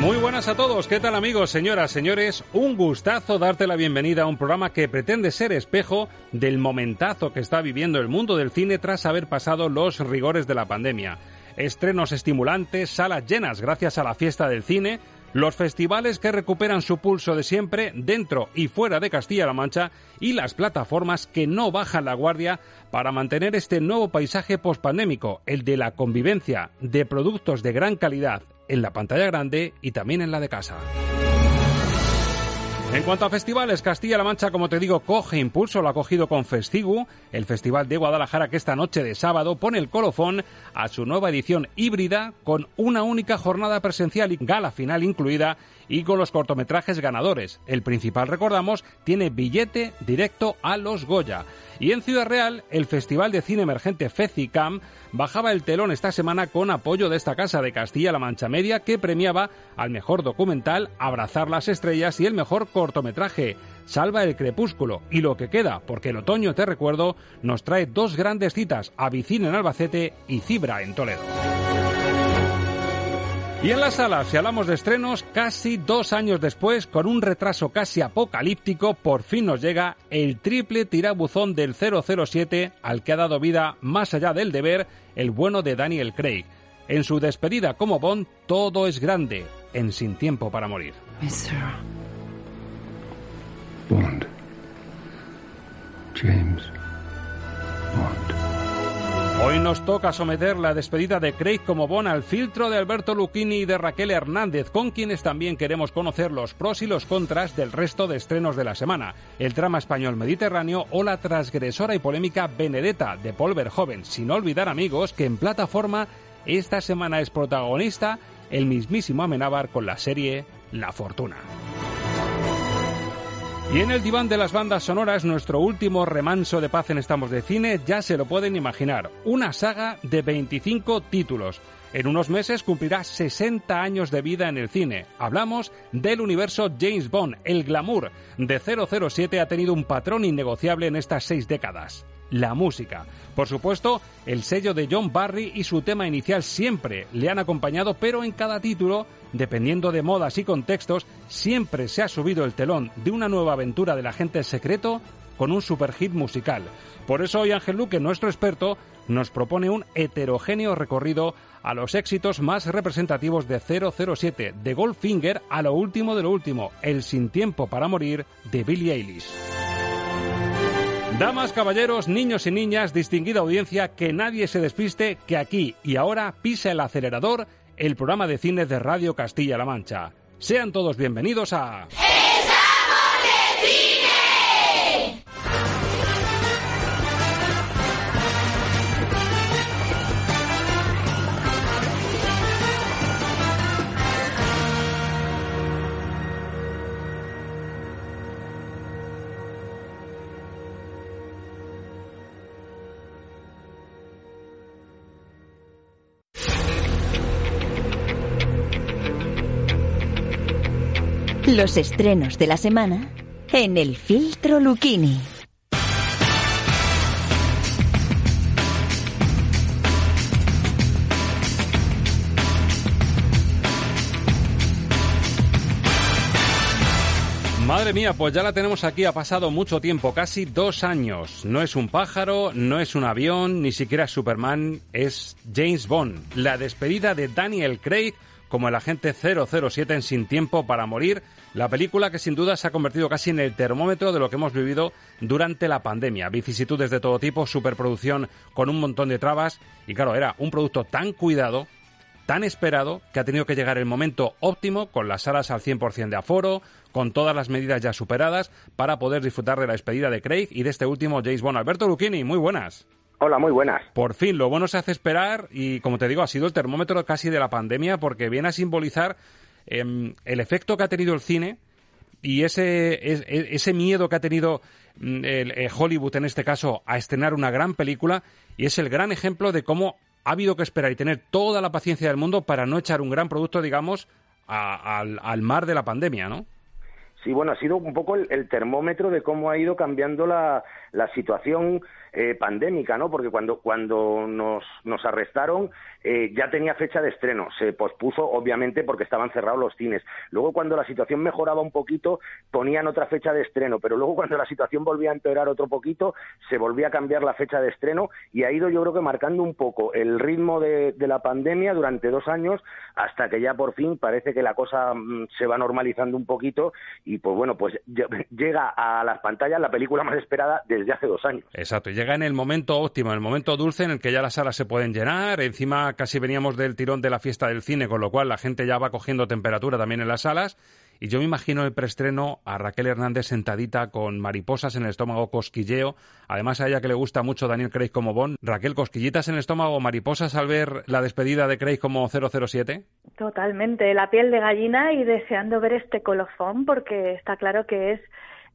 Muy buenas a todos, ¿qué tal amigos, señoras, señores? Un gustazo darte la bienvenida a un programa que pretende ser espejo del momentazo que está viviendo el mundo del cine tras haber pasado los rigores de la pandemia. Estrenos estimulantes, salas llenas gracias a la fiesta del cine, los festivales que recuperan su pulso de siempre dentro y fuera de Castilla-La Mancha y las plataformas que no bajan la guardia para mantener este nuevo paisaje pospandémico, el de la convivencia de productos de gran calidad en la pantalla grande y también en la de casa. En cuanto a festivales, Castilla-La Mancha, como te digo, coge impulso, lo ha cogido con Festigu, el festival de Guadalajara que esta noche de sábado pone el colofón a su nueva edición híbrida con una única jornada presencial y gala final incluida y con los cortometrajes ganadores. El principal, recordamos, tiene billete directo a los Goya. Y en Ciudad Real, el Festival de Cine Emergente FECICAM bajaba el telón esta semana con apoyo de esta casa de Castilla-La Mancha Media que premiaba al mejor documental Abrazar las Estrellas y el mejor cortometraje Salva el Crepúsculo. Y lo que queda, porque el otoño, te recuerdo, nos trae dos grandes citas, Avicina en Albacete y Cibra en Toledo. Y en la sala, si hablamos de estrenos, casi dos años después, con un retraso casi apocalíptico, por fin nos llega el triple tirabuzón del 007 al que ha dado vida, más allá del deber, el bueno de Daniel Craig. En su despedida como Bond, todo es grande, en Sin Tiempo para Morir. Bond. James Bond. Hoy nos toca someter la despedida de Craig como Bond al filtro de Alberto Lucchini y de Raquel Hernández, con quienes también queremos conocer los pros y los contras del resto de estrenos de la semana. El drama español mediterráneo o la transgresora y polémica Benedetta de Paul Verhoeven. Sin olvidar, amigos, que en plataforma esta semana es protagonista el mismísimo Amenábar con la serie La Fortuna. Y en el diván de las bandas sonoras, nuestro último remanso de paz en Estamos de Cine, ya se lo pueden imaginar, una saga de 25 títulos. En unos meses cumplirá 60 años de vida en el cine. Hablamos del universo James Bond. El glamour de 007 ha tenido un patrón innegociable en estas seis décadas. La música. Por supuesto, el sello de John Barry y su tema inicial siempre le han acompañado, pero en cada título dependiendo de modas y contextos, siempre se ha subido el telón de una nueva aventura del agente secreto con un superhit musical. Por eso hoy Ángel Luque, nuestro experto, nos propone un heterogéneo recorrido a los éxitos más representativos de 007, de Goldfinger a lo último de lo último, El sin tiempo para morir de Billie Eilish. Damas, caballeros, niños y niñas, distinguida audiencia, que nadie se despiste, que aquí y ahora pisa el acelerador el programa de cine de Radio Castilla-La Mancha. Sean todos bienvenidos a... ¡Estamos Los estrenos de la semana en el filtro Lucchini. Madre mía, pues ya la tenemos aquí, ha pasado mucho tiempo, casi dos años. No es un pájaro, no es un avión, ni siquiera Superman, es James Bond. La despedida de Daniel Craig como el agente 007 en Sin Tiempo para Morir, la película que sin duda se ha convertido casi en el termómetro de lo que hemos vivido durante la pandemia. Vicisitudes de todo tipo, superproducción con un montón de trabas y claro, era un producto tan cuidado, tan esperado, que ha tenido que llegar el momento óptimo con las salas al 100% de aforo, con todas las medidas ya superadas para poder disfrutar de la despedida de Craig y de este último James Bond. Alberto Lucchini, muy buenas. Hola, muy buenas. Por fin, lo bueno se hace esperar y, como te digo, ha sido el termómetro casi de la pandemia porque viene a simbolizar em, el efecto que ha tenido el cine y ese, ese miedo que ha tenido mm, el, eh, Hollywood en este caso a estrenar una gran película y es el gran ejemplo de cómo ha habido que esperar y tener toda la paciencia del mundo para no echar un gran producto, digamos, al, al mar de la pandemia, ¿no? Sí, bueno, ha sido un poco el, termómetro de cómo ha ido cambiando la, la situación eh, pandémica, ¿no? Porque cuando, cuando nos, nos arrestaron eh, ya tenía fecha de estreno, se pospuso obviamente porque estaban cerrados los cines. Luego cuando la situación mejoraba un poquito ponían otra fecha de estreno, pero luego cuando la situación volvía a empeorar otro poquito se volvía a cambiar la fecha de estreno y ha ido yo creo que marcando un poco el ritmo de, de la pandemia durante dos años hasta que ya por fin parece que la cosa mm, se va normalizando un poquito y pues bueno, pues llega a las pantallas la película más esperada desde hace dos años. Exacto, llega en el momento óptimo, en el momento dulce en el que ya las salas se pueden llenar, encima casi veníamos del tirón de la fiesta del cine, con lo cual la gente ya va cogiendo temperatura también en las salas. Y yo me imagino el preestreno a Raquel Hernández sentadita con mariposas en el estómago, cosquilleo. Además, a ella que le gusta mucho Daniel Craig como Bond. Raquel, cosquillitas en el estómago, mariposas al ver la despedida de Craig como 007. Totalmente, la piel de gallina y deseando ver este colofón porque está claro que es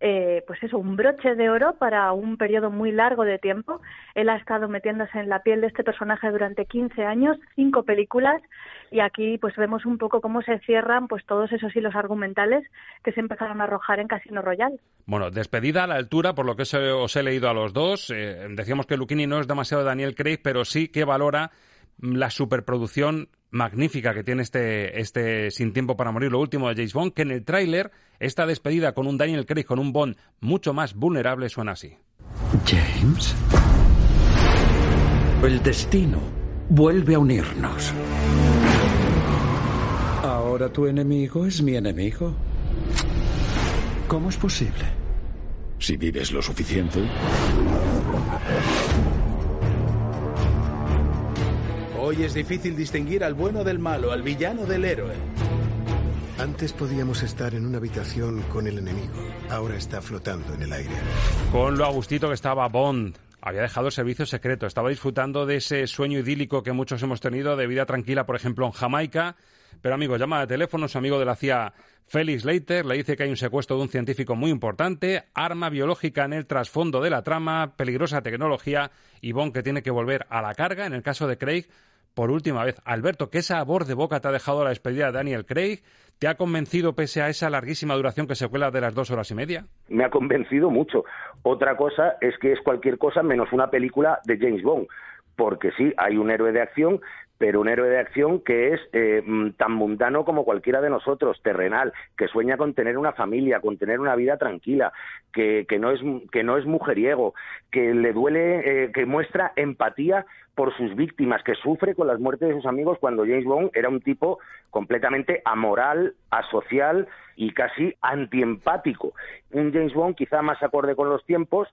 eh, pues eso, un broche de oro para un periodo muy largo de tiempo. Él ha estado metiéndose en la piel de este personaje durante 15 años, cinco películas, y aquí pues vemos un poco cómo se cierran pues todos esos hilos argumentales que se empezaron a arrojar en Casino Royal. Bueno, despedida a la altura, por lo que os he leído a los dos. Eh, decíamos que Luchini no es demasiado Daniel Craig, pero sí que valora la superproducción magnífica que tiene este, este Sin Tiempo para Morir, lo último de James Bond, que en el tráiler, esta despedida con un Daniel Craig, con un Bond mucho más vulnerable, suena así. James. El destino vuelve a unirnos. Ahora tu enemigo es mi enemigo. ¿Cómo es posible? Si vives lo suficiente. Hoy es difícil distinguir al bueno del malo, al villano del héroe. Antes podíamos estar en una habitación con el enemigo. Ahora está flotando en el aire. Con lo agustito que estaba Bond. Había dejado el servicio secreto. Estaba disfrutando de ese sueño idílico que muchos hemos tenido de vida tranquila, por ejemplo, en Jamaica. Pero, amigo, llama de teléfono su amigo de la CIA, Felix Leiter, le dice que hay un secuestro de un científico muy importante, arma biológica en el trasfondo de la trama, peligrosa tecnología y Bond que tiene que volver a la carga. En el caso de Craig, por última vez. Alberto, ¿qué sabor de boca te ha dejado la despedida de Daniel Craig? ¿Te ha convencido pese a esa larguísima duración que se cuela de las dos horas y media? Me ha convencido mucho. Otra cosa es que es cualquier cosa menos una película de James Bond. Porque sí, hay un héroe de acción, pero un héroe de acción que es eh, mm, tan mundano como cualquiera de nosotros, terrenal, que sueña con tener una familia, con tener una vida tranquila, que, que no, es, que no es mujeriego, que le duele, eh, que muestra empatía por sus víctimas, que sufre con las muertes de sus amigos cuando James Bond era un tipo completamente amoral, asocial y casi antiempático. Un James Bond quizá más acorde con los tiempos,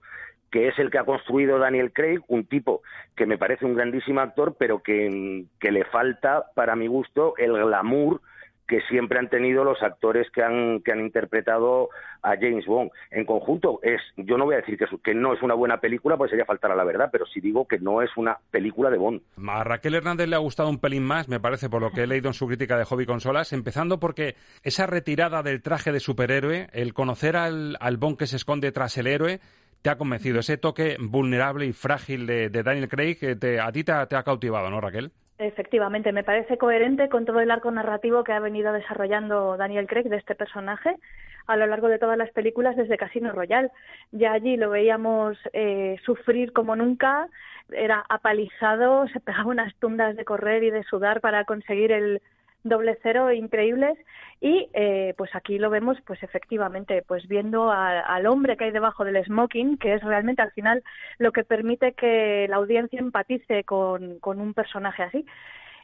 que es el que ha construido Daniel Craig, un tipo que me parece un grandísimo actor, pero que, le falta, para mi gusto, el glamour que siempre han tenido los actores que han, que han interpretado a James Bond. En conjunto, es, yo no voy a decir que, que no es una buena película, pues sería faltar a la verdad, pero sí digo que no es una película de Bond. A Raquel Hernández le ha gustado un pelín más, me parece, por lo que he leído en su crítica de Hobby Consolas, empezando porque esa retirada del traje de superhéroe, el conocer al, al Bond que se esconde tras el héroe, te ha convencido. Ese toque vulnerable y frágil de, Daniel Craig te, a ti te ha cautivado, ¿no, Raquel? Efectivamente, me parece coherente con todo el arco narrativo que ha venido desarrollando Daniel Craig de este personaje a lo largo de todas las películas desde Casino Royale. Ya allí lo veíamos eh, sufrir como nunca, era apalizado, se pegaba unas tundas de correr y de sudar para conseguir el, doble cero increíbles y eh, pues aquí lo vemos pues efectivamente pues viendo al hombre que hay debajo del smoking que es realmente al final lo que permite que la audiencia empatice con, con un personaje así.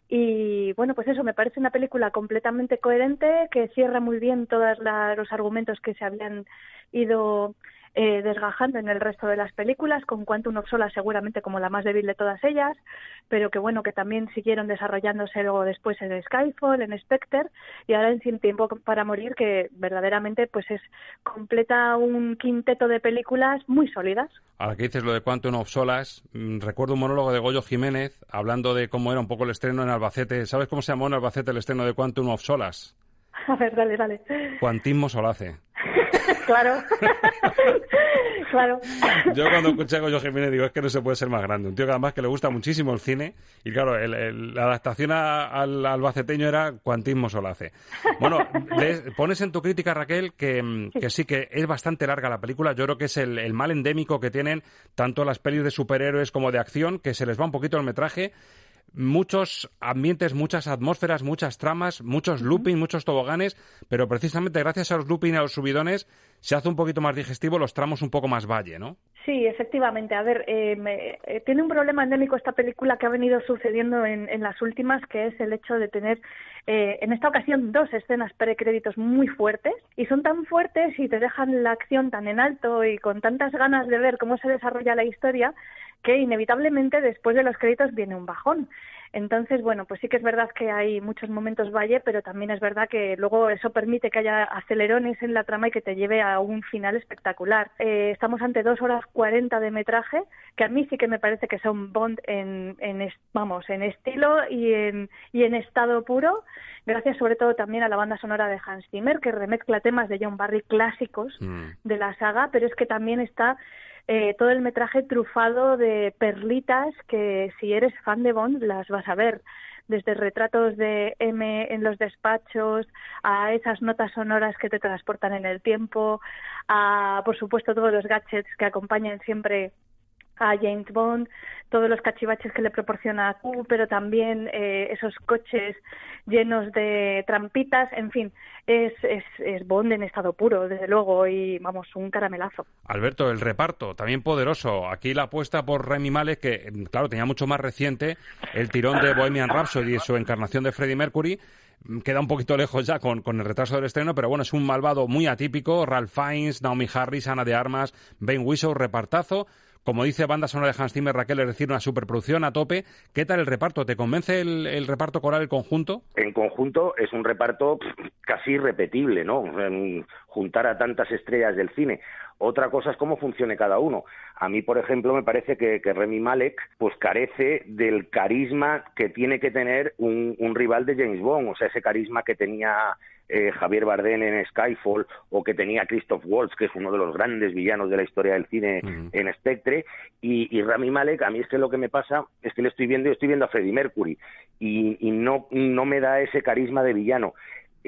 Y bueno, pues eso, me parece una película completamente coherente, que cierra muy bien todos los argumentos que se habían ido eh, desgajando en el resto de las películas, con Quantum of Solace seguramente como la más débil de todas ellas, pero que bueno, que también siguieron desarrollándose luego después en Skyfall, en Spectre, y ahora en Sin Tiempo para Morir, que verdaderamente pues es completa un quinteto de películas muy sólidas. Ahora que dices lo de Quantum of Solace, mm, recuerdo un monólogo de Goyo Jiménez hablando de cómo era un poco el estreno en Albacete. ¿Sabes cómo se llamó en Albacete el estreno de Quantum of Solace? A ver, dale, dale. Cuantismo Solace. claro. claro. Yo cuando escuché a Goyo Jiménez digo, es que no se puede ser más grande. Un tío que además que le gusta muchísimo el cine. Y claro, la adaptación al albaceteño era Cuantismo Solace. Bueno, pones en tu crítica, Raquel, que, sí, que es bastante larga la película. Yo creo que es el, mal endémico que tienen tanto las pelis de superhéroes como de acción, que se les va un poquito el metraje muchos ambientes, muchas atmósferas, muchas tramas, muchos looping, muchos toboganes, pero precisamente gracias a los looping y a los subidones se hace un poquito más digestivo, los tramos un poco más valle, ¿no? Sí, efectivamente. A ver, eh, eh, tiene un problema endémico esta película que ha venido sucediendo en, las últimas, que es el hecho de tener eh, en esta ocasión dos escenas precréditos muy fuertes y son tan fuertes y te dejan la acción tan en alto y con tantas ganas de ver cómo se desarrolla la historia que inevitablemente después de los créditos viene un bajón. Entonces, bueno, pues sí que es verdad que hay muchos momentos valle, pero también es verdad que luego eso permite que haya acelerones en la trama y que te lleve a un final espectacular. Eh, estamos ante dos horas cuarenta de metraje, que a mí sí que me parece que son Bond en, en vamos, en estilo y en, y en estado puro, gracias sobre todo también a la banda sonora de Hans Zimmer, que remezcla temas de John Barry clásicos mm. de la saga, pero es que también está eh, todo el metraje trufado de perlitas que si eres fan de Bond las vas a ver. Desde retratos de M en los despachos, a esas notas sonoras que te transportan en el tiempo, a, por supuesto, todos los gadgets que acompañan siempre a James Bond, todos los cachivaches que le proporciona Q, pero también eh, esos coches llenos de trampitas, en fin, es, es, es, Bond en estado puro, desde luego, y vamos, un caramelazo. Alberto, el reparto, también poderoso. Aquí la apuesta por Remy Malek, que claro, tenía mucho más reciente el tirón de Bohemian Rhapsody y su encarnación de Freddie Mercury, queda un poquito lejos ya con, con, el retraso del estreno, pero bueno, es un malvado muy atípico. Ralph Fiennes, Naomi Harris, Ana de Armas, Ben Whishaw, repartazo. Como dice banda sonora de Hans Zimmer, Raquel, es decir, una superproducción a tope. ¿Qué tal el reparto? ¿Te convence el, reparto coral, el conjunto? En conjunto es un reparto casi irrepetible, ¿no? Juntar a tantas estrellas del cine. Otra cosa es cómo funcione cada uno. A mí, por ejemplo, me parece que, Remy Malek pues carece del carisma que tiene que tener un, un rival de James Bond, o sea, ese carisma que tenía eh, Javier Bardem en Skyfall o que tenía Christoph Waltz, que es uno de los grandes villanos de la historia del cine en Spectre, y, Rami Malek, a mí es que lo que me pasa es que le estoy viendo, yo estoy viendo a Freddie Mercury y, no, no me da ese carisma de villano.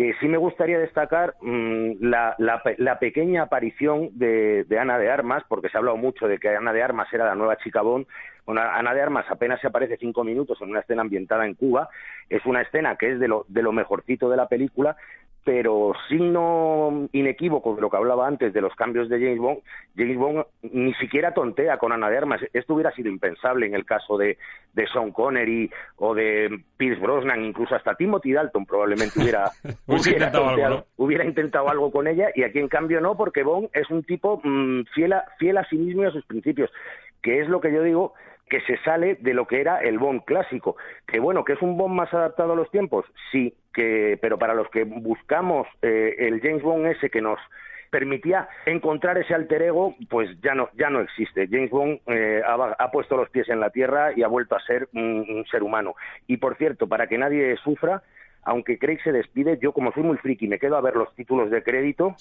Eh, sí me gustaría destacar mm, la, la, pequeña aparición de, Ana de Armas, porque se ha hablado mucho de que Ana de Armas era la nueva chica Bond. Bueno, Ana de Armas apenas se aparece cinco minutos en una escena ambientada en Cuba. Es una escena que es de lo, de lo mejorcito de la película, pero signo inequívoco de lo que hablaba antes de los cambios de James Bond, James Bond ni siquiera tontea con Ana de Armas. Esto hubiera sido impensable en el caso de, de Sean Connery o de Pierce Brosnan, incluso hasta Timothy Dalton probablemente hubiera, hubiera, intentado, algo, hubiera intentado algo con ella y aquí en cambio no, porque Bond es un tipo mm, fiel, a, fiel a sí mismo y a sus principios, que es lo que yo digo que se sale de lo que era el Bond clásico. Que bueno, que es un Bond más adaptado a los tiempos, sí, que, pero para los que buscamos eh, el James Bond ese que nos permitía encontrar ese alter ego, pues ya no, ya no existe. James Bond eh, ha, puesto los pies en la tierra y ha vuelto a ser un ser humano. Y por cierto, para que nadie sufra, aunque Craig se despide, yo como soy muy friki me quedo a ver los títulos de crédito.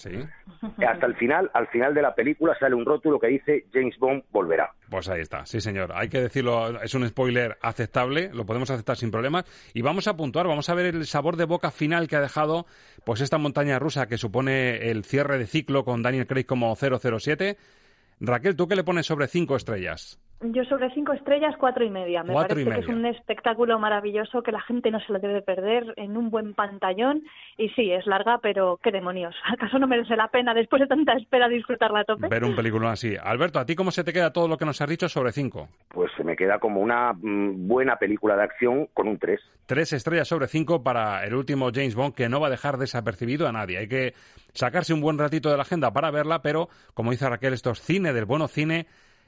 Hasta el final, al final de la película sale un rótulo que dice James Bond volverá. Pues ahí está, sí señor. Hay que decirlo, es un spoiler aceptable, lo podemos aceptar sin problemas. Y vamos a puntuar, vamos a ver el sabor de boca final que ha dejado pues esta montaña rusa que supone el cierre de ciclo con Daniel Craig como 007. Raquel, ¿tú qué le pones sobre cinco estrellas? Yo sobre cinco estrellas, cuatro y media. Me Cuatro y parece que es un espectáculo maravilloso que la gente no se lo debe perder en un buen pantallón. Y sí, es larga, pero qué demonios. ¿Acaso no merece la pena después de tanta espera disfrutarla a tope? Ver un película así. Alberto, ¿a ti cómo se te queda todo lo que nos has dicho sobre cinco? Pues se me queda como una mm, buena película de acción con un 3. Tres estrellas sobre cinco para el último James Bond, que no va a dejar desapercibido a nadie. Hay que sacarse un buen ratito de la agenda para verla, pero como dice Raquel, esto es cine del bueno cine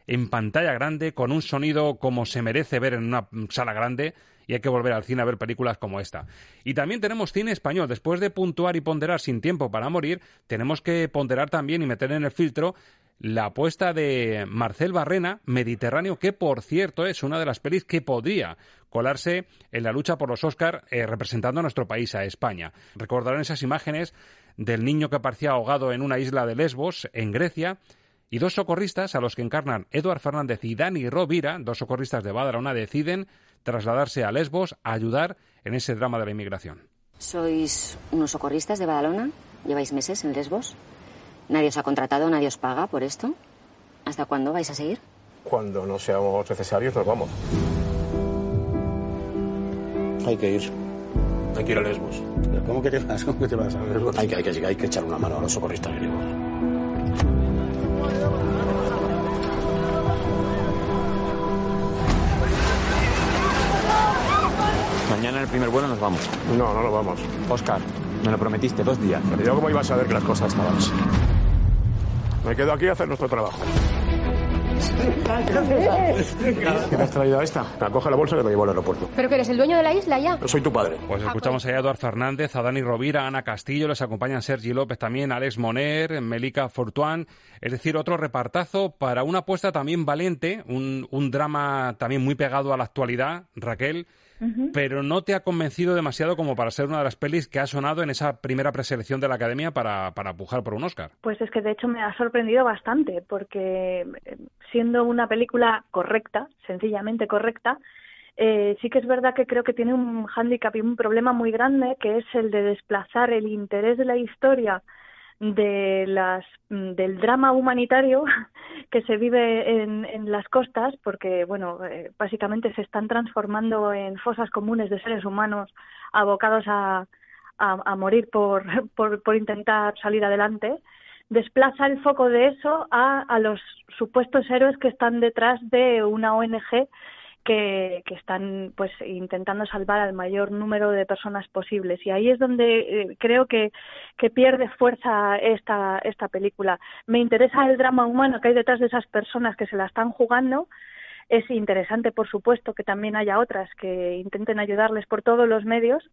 en pantalla grande, con un sonido como se merece ver en una sala grande, y hay que volver al cine a ver películas como esta. Y también tenemos cine español. Después de puntuar y ponderar sin tiempo para morir, tenemos que ponderar también y meter en el filtro la apuesta de Marcel Barrena, Mediterráneo, que por cierto es una de las pelis que podría colarse en la lucha por los Oscar eh, representando a nuestro país, a España. Recordarán esas imágenes del niño que aparecía ahogado en una isla de Lesbos, en Grecia, y dos socorristas a los que encarnan Eduard Fernández y Dani Rovira, dos socorristas de Badalona, deciden trasladarse a Lesbos a ayudar en ese drama de la inmigración. ¿Sois unos socorristas de Badalona? ¿Lleváis meses en Lesbos? ¿Nadie os ha contratado, nadie os paga por esto? ¿Hasta cuándo vais a seguir? Cuando no seamos necesarios, nos vamos. Hay que ir. Hay que ir a Lesbos. ¿Cómo que te vas? ¿Cómo que te vas a Lesbos? Hay que, hay, que, hay que echar una mano a los socorristas griegos. Mañana en el primer vuelo nos vamos. No, no lo vamos. Oscar, me lo prometiste, dos días. Pero yo cómo iba a saber que las cosas estaban así. Me quedo aquí a hacer nuestro trabajo. ¿Qué me has traído a esta? Me coge la bolsa y me llevo al aeropuerto. ¿Pero que eres el dueño de la isla ya? Yo soy tu padre. Pues escuchamos a Eduard Fernández, a Dani Rovira, a Ana Castillo, les acompañan Sergi López también, Alex Moner, Melika Fortuán, es decir, otro repartazo para una apuesta también valiente, un, un drama también muy pegado a la actualidad, Raquel, pero no te ha convencido demasiado como para ser una de las pelis que ha sonado en esa primera preselección de la Academia para, para pujar por un Oscar. Pues es que de hecho me ha sorprendido bastante, porque eh, siendo una película correcta, sencillamente correcta, eh, sí que es verdad que creo que tiene un hándicap y un problema muy grande, que es el de desplazar el interés de la historia de las mm, del drama humanitario que se vive en, en las costas porque bueno eh, básicamente se están transformando en fosas comunes de seres humanos abocados a, a, a morir por, por, por intentar salir adelante desplaza el foco de eso a, a los supuestos héroes que están detrás de una ONG que, que, están pues intentando salvar al mayor número de personas posibles. Y ahí es donde eh, creo que, que pierde fuerza esta esta película. Me interesa el drama humano que hay detrás de esas personas que se la están jugando. Es interesante por supuesto que también haya otras que intenten ayudarles por todos los medios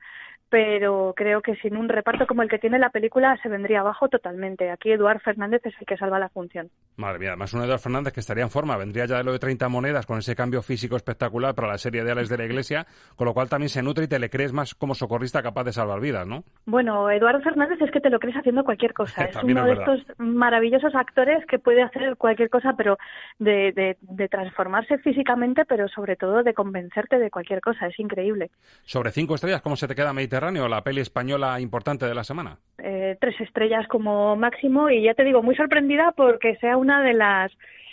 pero creo que sin un reparto como el que tiene la película se vendría abajo totalmente. Aquí Eduard Fernández es el que salva la función. Madre mía, además un Eduard Fernández que estaría en forma, vendría ya de lo de 30 monedas con ese cambio físico espectacular para la serie de Alex de la Iglesia, con lo cual también se nutre y te le crees más como socorrista capaz de salvar vidas, ¿no? Bueno, Eduardo Fernández es que te lo crees haciendo cualquier cosa. es uno es de estos maravillosos actores que puede hacer cualquier cosa, pero de, de, de transformarse físicamente, pero sobre todo de convencerte de cualquier cosa. Es increíble. Sobre cinco estrellas, ¿cómo se te queda Mediterráneo, la peli española importante de la semana? Eh, tres estrellas como máximo y ya te digo, muy sorprendida porque sea una de las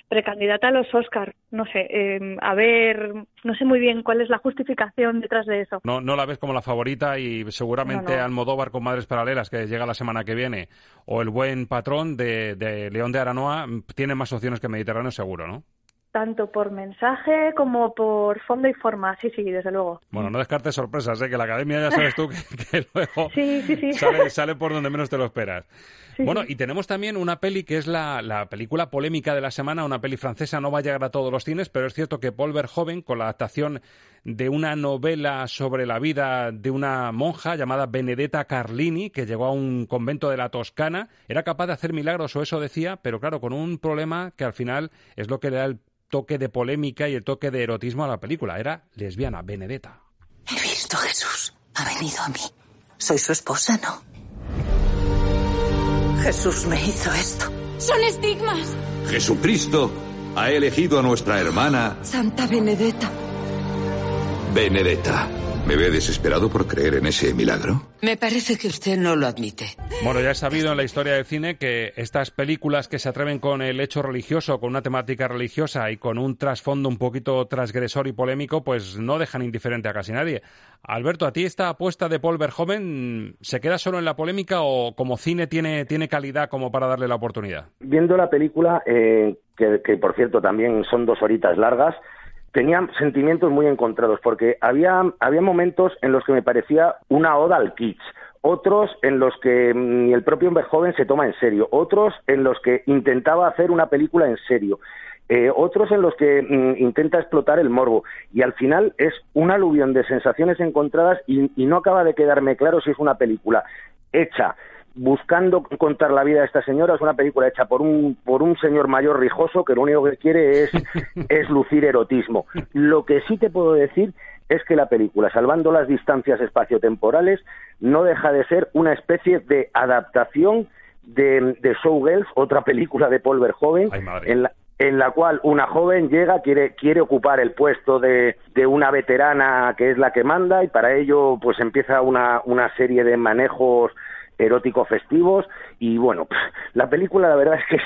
precandidata a los Oscar. No sé, eh, a ver, no sé muy bien cuál es la justificación detrás de eso. No, no la ves como la favorita y seguramente No, no. Almodóvar con Madres Paralelas, que llega la semana que viene, o El Buen Patrón de, de León de Aranoa, tiene más opciones que Mediterráneo seguro, ¿no? Tanto por mensaje como por fondo y forma. Sí, sí, desde luego. Bueno, no descartes sorpresas, ¿eh? que la academia ya sabes tú que, que luego Sí, sí, sí. sale, sale por donde menos te lo esperas. Bueno, y tenemos también una peli que es la, la película polémica de la semana, una peli francesa, no va a llegar a todos los cines, pero es cierto que Paul Verhoeven, con la adaptación de una novela sobre la vida de una monja llamada Benedetta Carlini, que llegó a un convento de la Toscana, era capaz de hacer milagros, o eso decía, pero claro, con un problema que al final es lo que le da el toque de polémica y el toque de erotismo a la película. Era lesbiana, Benedetta. He visto a Jesús. Ha venido a mí. Soy su esposa, ¿no? Jesús me hizo esto. Son estigmas. Jesucristo ha elegido a nuestra hermana Santa Benedetta. Benedetta. ¿Me ve desesperado por creer en ese milagro? Me parece que usted no lo admite. Bueno, ya es sabido en la historia del cine que estas películas que se atreven con el hecho religioso, con una temática religiosa y con un trasfondo un poquito transgresor y polémico, pues no dejan indiferente a casi nadie. Alberto, ¿a ti esta apuesta de Paul Verhoeven se queda solo en la polémica o como cine tiene, tiene calidad como para darle la oportunidad? Viendo la película, eh, que, que por cierto también son dos horitas largas, tenía sentimientos muy encontrados porque había, había momentos en los que me parecía una oda al kitsch, otros en los que ni el propio Verhoeven se toma en serio, otros en los que intentaba hacer una película en serio. Eh, otros en los que mm, intenta explotar el morbo y al final es un aluvión de sensaciones encontradas y no acaba de quedarme claro si es una película hecha buscando contar la vida de esta señora. Es una película hecha por un, por un señor mayor rijoso que lo único que quiere es, es lucir erotismo. Lo que sí te puedo decir es que la película, salvando las distancias espaciotemporales, no deja de ser una especie de adaptación de, de Showgirls, otra película de Paul Verhoeven, en la, en la cual una joven llega, quiere, quiere ocupar el puesto de, de, una veterana que es la que manda y para ello pues empieza una, una serie de manejos eróticos festivos y bueno, la película la verdad es que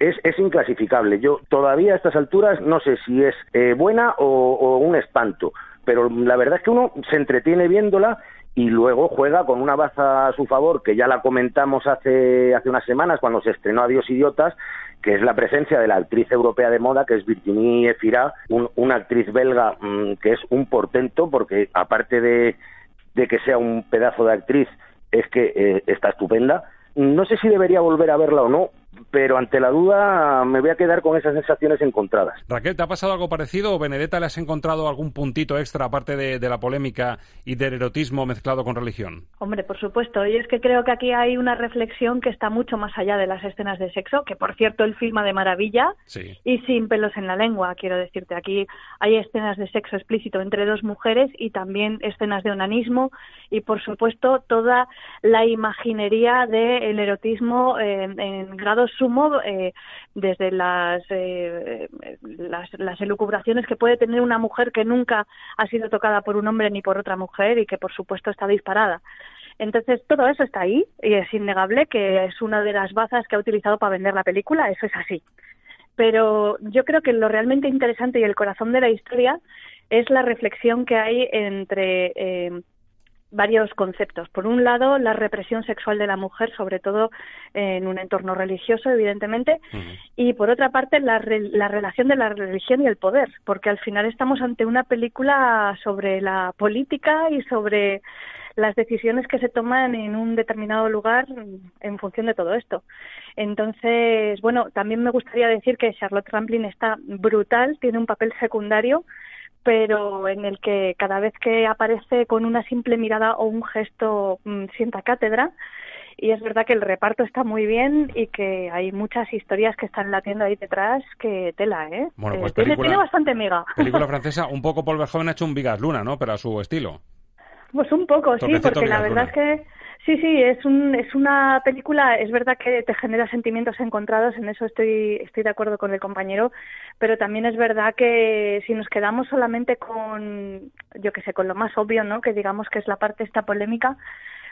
es, es, inclasificable. Yo todavía a estas alturas no sé si es eh, buena o, o, un espanto, pero la verdad es que uno se entretiene viéndola y luego juega con una baza a su favor, que ya la comentamos hace, hace unas semanas cuando se estrenó Adiós Idiotas, que es la presencia de la actriz europea de moda, que es Virginie Efira, un, una actriz belga mmm, que es un portento, porque aparte de, de que sea un pedazo de actriz, es que eh, está estupenda. No sé si debería volver a verla o no, pero ante la duda me voy a quedar con esas sensaciones encontradas. Raquel, ¿te ha pasado algo parecido o Benedetta le has encontrado algún puntito extra aparte de, de, la polémica y del erotismo mezclado con religión? Hombre, por supuesto. Y es que creo que aquí hay una reflexión que está mucho más allá de las escenas de sexo, que por cierto él filma de maravilla sí. y sin pelos en la lengua, quiero decirte. Aquí hay escenas de sexo explícito entre dos mujeres y también escenas de onanismo y por supuesto toda la imaginería del de erotismo eh, en sumo eh, desde las, eh, las, las elucubraciones que puede tener una mujer que nunca ha sido tocada por un hombre ni por otra mujer y que por supuesto está disparada. Entonces, todo eso está ahí y es innegable que es una de las bazas que ha utilizado para vender la película, eso es así. Pero yo creo que lo realmente interesante y el corazón de la historia es la reflexión que hay entre eh, varios conceptos. Por un lado, la represión sexual de la mujer, sobre todo en un entorno religioso, evidentemente, uh -huh. y por otra parte, la, re la, relación de la religión y el poder, porque al final estamos ante una película sobre la política y sobre las decisiones que se toman en un determinado lugar en función de todo esto. Entonces, bueno, también me gustaría decir que Charlotte Rampling está brutal, tiene un papel secundario, pero en el que cada vez que aparece con una simple mirada o un gesto mmm, sienta cátedra. Y es verdad que el reparto está muy bien y que hay muchas historias que están latiendo ahí detrás que tela, ¿eh? Bueno, pues eh, tiene, película, tiene, bastante miga. Película francesa, un poco Paul Verhoeven ha hecho un Vigas Luna, ¿no? Pero a su estilo. Pues un poco, sí, porque la verdad Luna. es que Sí, sí, es, un, es una película, es verdad que te genera sentimientos encontrados, en eso estoy, estoy de acuerdo con el compañero, pero también es verdad que si nos quedamos solamente con, yo que sé, con lo más obvio, ¿no? Que digamos que es la parte esta polémica,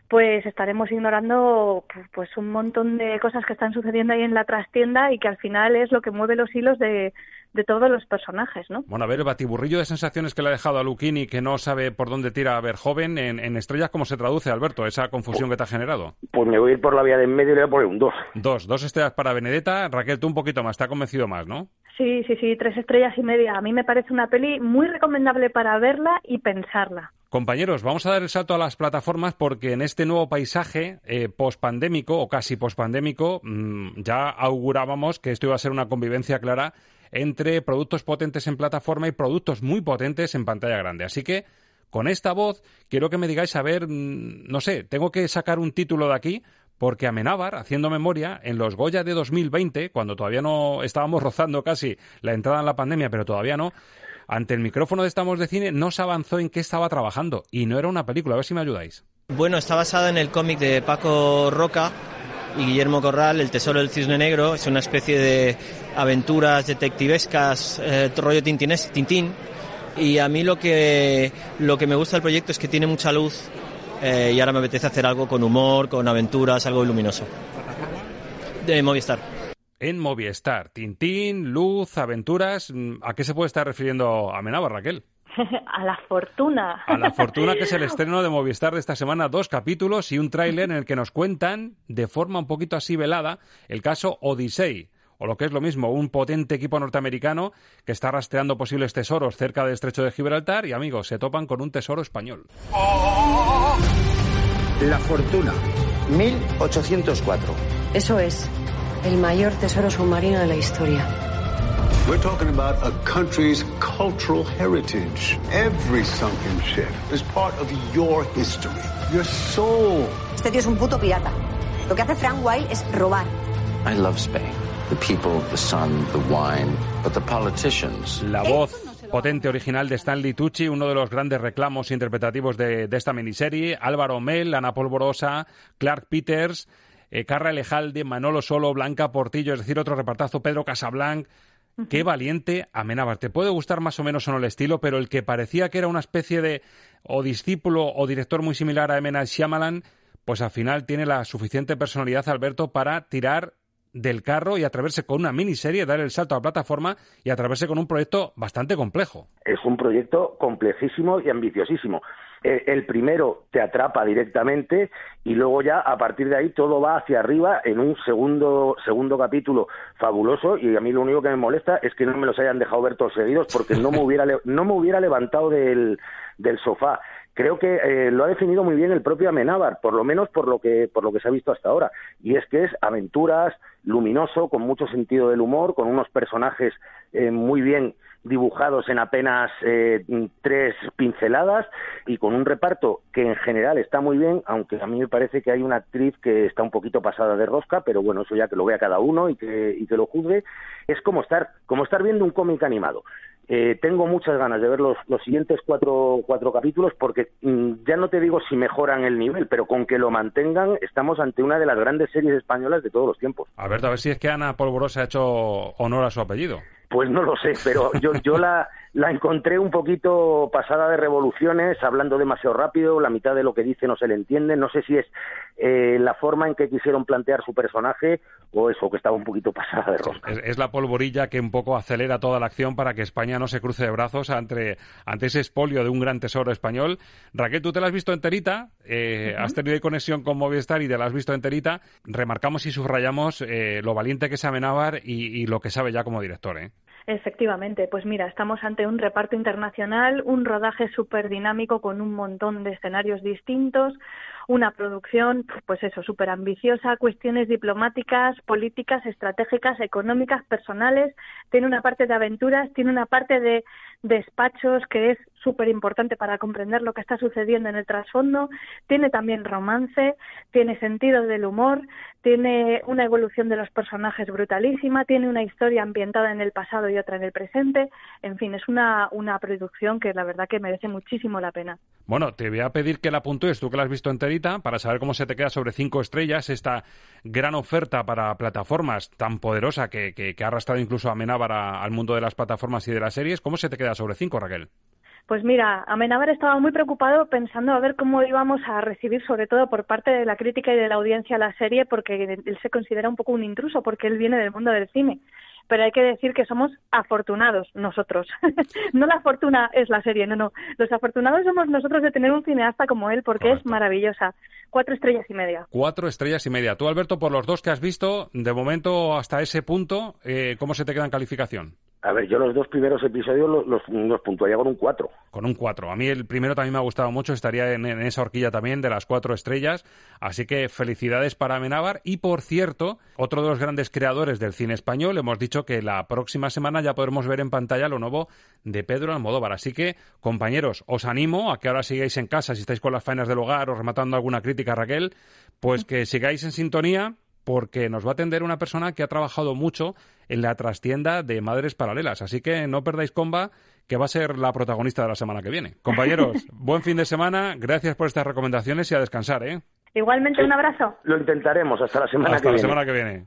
pues estaremos ignorando pues un montón de cosas que están sucediendo ahí en la trastienda y que al final es lo que mueve los hilos de, de todos los personajes, ¿no? Bueno, a ver, el batiburrillo de sensaciones que le ha dejado a Luchini, que no sabe por dónde tira a ver joven, en, en Estrellas, ¿cómo se traduce, Alberto, esa confusión que te ha generado? Pues me voy a ir por la vía de en medio y le voy a poner un 2. Dos, dos estrellas para Benedetta. Raquel, tú un poquito más, te ha convencido más, ¿no? Sí, sí, sí, tres estrellas y media. A mí me parece una peli muy recomendable para verla y pensarla. Compañeros, vamos a dar el salto a las plataformas porque en este nuevo paisaje eh, pospandémico o casi pospandémico mmm, ya augurábamos que esto iba a ser una convivencia clara entre productos potentes en plataforma y productos muy potentes en pantalla grande. Así que con esta voz quiero que me digáis a ver, mmm, no sé, tengo que sacar un título de aquí porque Amenábar, haciendo memoria, en los Goya de 2020, cuando todavía no estábamos rozando casi la entrada en la pandemia, pero todavía no, ante el micrófono de Estamos de Cine no se avanzó en qué estaba trabajando y no era una película. A ver si me ayudáis. Bueno, está basada en el cómic de Paco Roca y Guillermo Corral, El Tesoro del Cisne Negro. Es una especie de aventuras detectivescas, eh, rollo tintines, Tintín. Y a mí lo que, lo que me gusta del proyecto es que tiene mucha luz eh, y ahora me apetece hacer algo con humor, con aventuras, algo luminoso. De Movistar. En Movistar, Tintín, Luz, Aventuras, ¿a qué se puede estar refiriendo Amenábar, Raquel? a la fortuna. A la fortuna, que es el estreno de Movistar de esta semana, dos capítulos y un tráiler en el que nos cuentan, de forma un poquito así velada, el caso Odyssey, o lo que es lo mismo, un potente equipo norteamericano que está rastreando posibles tesoros cerca del estrecho de Gibraltar y, amigos, se topan con un tesoro español. La fortuna, 1804. Eso es, el mayor tesoro submarino de la historia. We're talking about a country's cultural heritage. Every sunken ship is part of your history, your soul. Este tío es un puto pirata. Lo que hace Frank Wilde es robar. I love Spain. The people, the sun, the wine, but the politicians. La voz potente original de Stanley Tucci, uno de los grandes reclamos interpretativos de, de esta miniserie, Álvaro Mel, Ana Polvorosa, Clark Peters, eh, Carra Elejalde, Manolo Solo, Blanca Portillo, es decir, otro repartazo, Pedro Casablanc. Qué valiente Amenábar. Te puede gustar más o menos o no el estilo, pero el que parecía que era una especie de o discípulo o director muy similar a Emena Shyamalan, pues al final tiene la suficiente personalidad, Alberto, para tirar del carro y atreverse con una miniserie, dar el salto a plataforma y atreverse con un proyecto bastante complejo. Es un proyecto complejísimo y ambiciosísimo. Eh, el primero te atrapa directamente y luego ya a partir de ahí todo va hacia arriba en un segundo segundo capítulo fabuloso y a mí lo único que me molesta es que no me los hayan dejado ver todos seguidos porque no me hubiera no me hubiera levantado del, del sofá creo que eh, lo ha definido muy bien el propio Amenábar, por lo menos por lo que por lo que se ha visto hasta ahora, y es que es aventuras, luminoso, con mucho sentido del humor, con unos personajes eh, muy bien dibujados en apenas eh, tres pinceladas y con un reparto que en general está muy bien, aunque a mí me parece que hay una actriz que está un poquito pasada de rosca, pero bueno, eso ya que lo vea cada uno y que, y que lo juzgue, es como estar, como estar viendo un cómic animado. Eh, tengo muchas ganas de ver los, los siguientes cuatro, cuatro capítulos porque mm, ya no te digo si mejoran el nivel, pero con que lo mantengan estamos ante una de las grandes series españolas de todos los tiempos. A ver, a ver si es que Ana Polvorosa ha hecho honor a su apellido. Pues no lo sé, pero yo, yo la, la encontré un poquito pasada de revoluciones, hablando demasiado rápido, la mitad de lo que dice no se le entiende. No sé si es eh, la forma en que quisieron plantear su personaje o eso, que estaba un poquito pasada de rosca. Es, es, la polvorilla que un poco acelera toda la acción para que España no se cruce de brazos ante, ante ese espolio de un gran tesoro español. Raquel, tú te la has visto enterita, eh, uh -huh. has tenido conexión con Movistar y te la has visto enterita. Remarcamos y subrayamos eh, lo valiente que es Amenábar y, y lo que sabe ya como director. ¿eh? Efectivamente, pues mira, estamos ante un reparto internacional, un rodaje súper dinámico con un montón de escenarios distintos, una producción, pues eso, súper ambiciosa, cuestiones diplomáticas, políticas, estratégicas, económicas, personales, tiene una parte de aventuras, tiene una parte de despachos que es súper importante para comprender lo que está sucediendo en el trasfondo, tiene también romance, tiene sentido del humor, tiene una evolución de los personajes brutalísima, tiene una historia ambientada en el pasado y otra en el presente, en fin, es una, una producción que la verdad que merece muchísimo la pena. Bueno, te voy a pedir que la puntúes, tú que la has visto enterita, para saber cómo se te queda sobre cinco estrellas esta gran oferta para plataformas tan poderosa que, que, que ha arrastrado incluso a Amenábar al mundo de las plataformas y de las series. ¿Cómo se te queda sobre cinco, Raquel? Pues mira, Amenábar estaba muy preocupado pensando a ver cómo íbamos a recibir, sobre todo por parte de la crítica y de la audiencia, la serie, porque él se considera un poco un intruso, porque él viene del mundo del cine. Pero hay que decir que somos afortunados nosotros. no la fortuna es la serie, no, no. Los afortunados somos nosotros de tener un cineasta como él, porque Correcto. es maravillosa. Cuatro estrellas y media. Cuatro estrellas y media. Tú, Alberto, por los dos que has visto, de momento hasta ese punto, eh, ¿cómo se te queda en calificación? A ver, yo los dos primeros episodios los, puntuaría con un 4. Con un 4. A mí el primero también me ha gustado mucho, estaría en, en, esa horquilla también de las cuatro estrellas. Así que felicidades para Amenábar. Y por cierto, otro de los grandes creadores del cine español, hemos dicho que la próxima semana ya podremos ver en pantalla lo nuevo de Pedro Almodóvar. Así que, compañeros, os animo a que ahora sigáis en casa, si estáis con las faenas del hogar o rematando alguna crítica, Raquel, pues que sigáis en sintonía porque nos va a atender una persona que ha trabajado mucho en la trastienda de Madres Paralelas. Así que no perdáis comba, que va a ser la protagonista de la semana que viene. Compañeros, buen fin de semana, gracias por estas recomendaciones y a descansar, ¿eh? Igualmente, sí, un abrazo. Lo intentaremos hasta la semana hasta que la viene. semana que viene.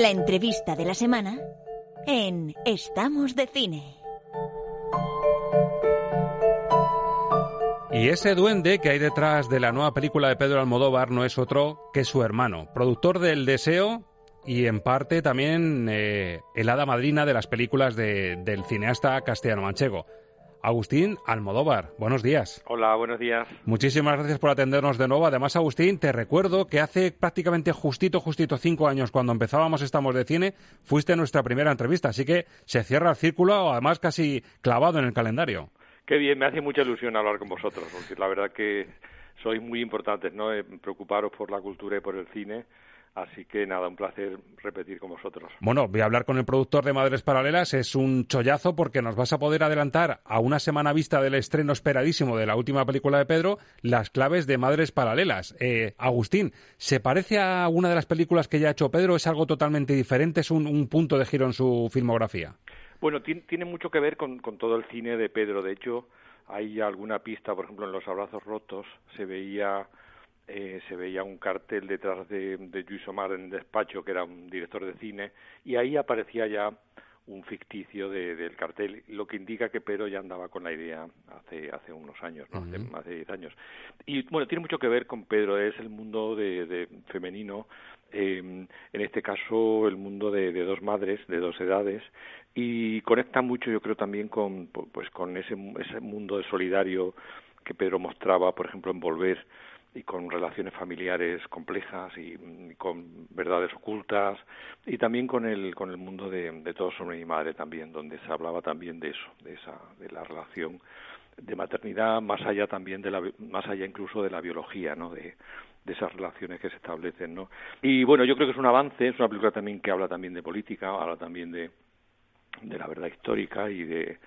La entrevista de la semana en Estamos de cine. Y ese duende que hay detrás de la nueva película de Pedro Almodóvar no es otro que su hermano, productor del Deseo y en parte también eh, el hada madrina de las películas de- del cineasta castellano-manchego. Agustín Almodóvar, buenos días. Hola, buenos días. Muchísimas gracias por atendernos de nuevo. Además, Agustín, te recuerdo que hace prácticamente justito, justito cinco años, cuando empezábamos Estamos de Cine, fuiste nuestra primera entrevista. Así que se cierra el círculo, además casi clavado en el calendario. Qué bien, me hace mucha ilusión hablar con vosotros, porque la verdad que sois muy importantes, ¿no? Eh, Preocuparos por la cultura y por el cine. Así que nada, un placer repetir con vosotros. Bueno, voy a hablar con el productor de Madres Paralelas. Es un chollazo porque nos vas a poder adelantar a una semana vista del estreno esperadísimo de la última película de Pedro, las claves de Madres Paralelas. Eh, Agustín, ¿se parece a una de las películas que ya ha hecho Pedro? ¿Es algo totalmente diferente? ¿Es un, un punto de giro en su filmografía? Bueno, ti- tiene mucho que ver con, con todo el cine de Pedro. De hecho, hay alguna pista, por ejemplo, en Los Abrazos Rotos se veía eh, se veía un cartel detrás de, de Luis Omar en el despacho, que era un director de cine, y ahí aparecía ya un ficticio de- del cartel, lo que indica que Pedro ya andaba con la idea hace hace unos años, ¿no? hace más de 10 años. Y bueno, tiene mucho que ver con Pedro, es el mundo de, de femenino, eh, en este caso el mundo de, de dos madres, de dos edades, y conecta mucho, yo creo, también con pu- pues con ese, ese mundo de solidario que Pedro mostraba, por ejemplo, en Volver, y con relaciones familiares complejas y, mm, con verdades ocultas y también con el con el mundo de, de todo sobre mi madre también donde se hablaba también de eso de esa de la relación de maternidad más allá también de la más allá incluso de la biología no de de esas relaciones que se establecen no y bueno yo creo que es un avance es una película también que habla también de política habla también de de la verdad histórica y de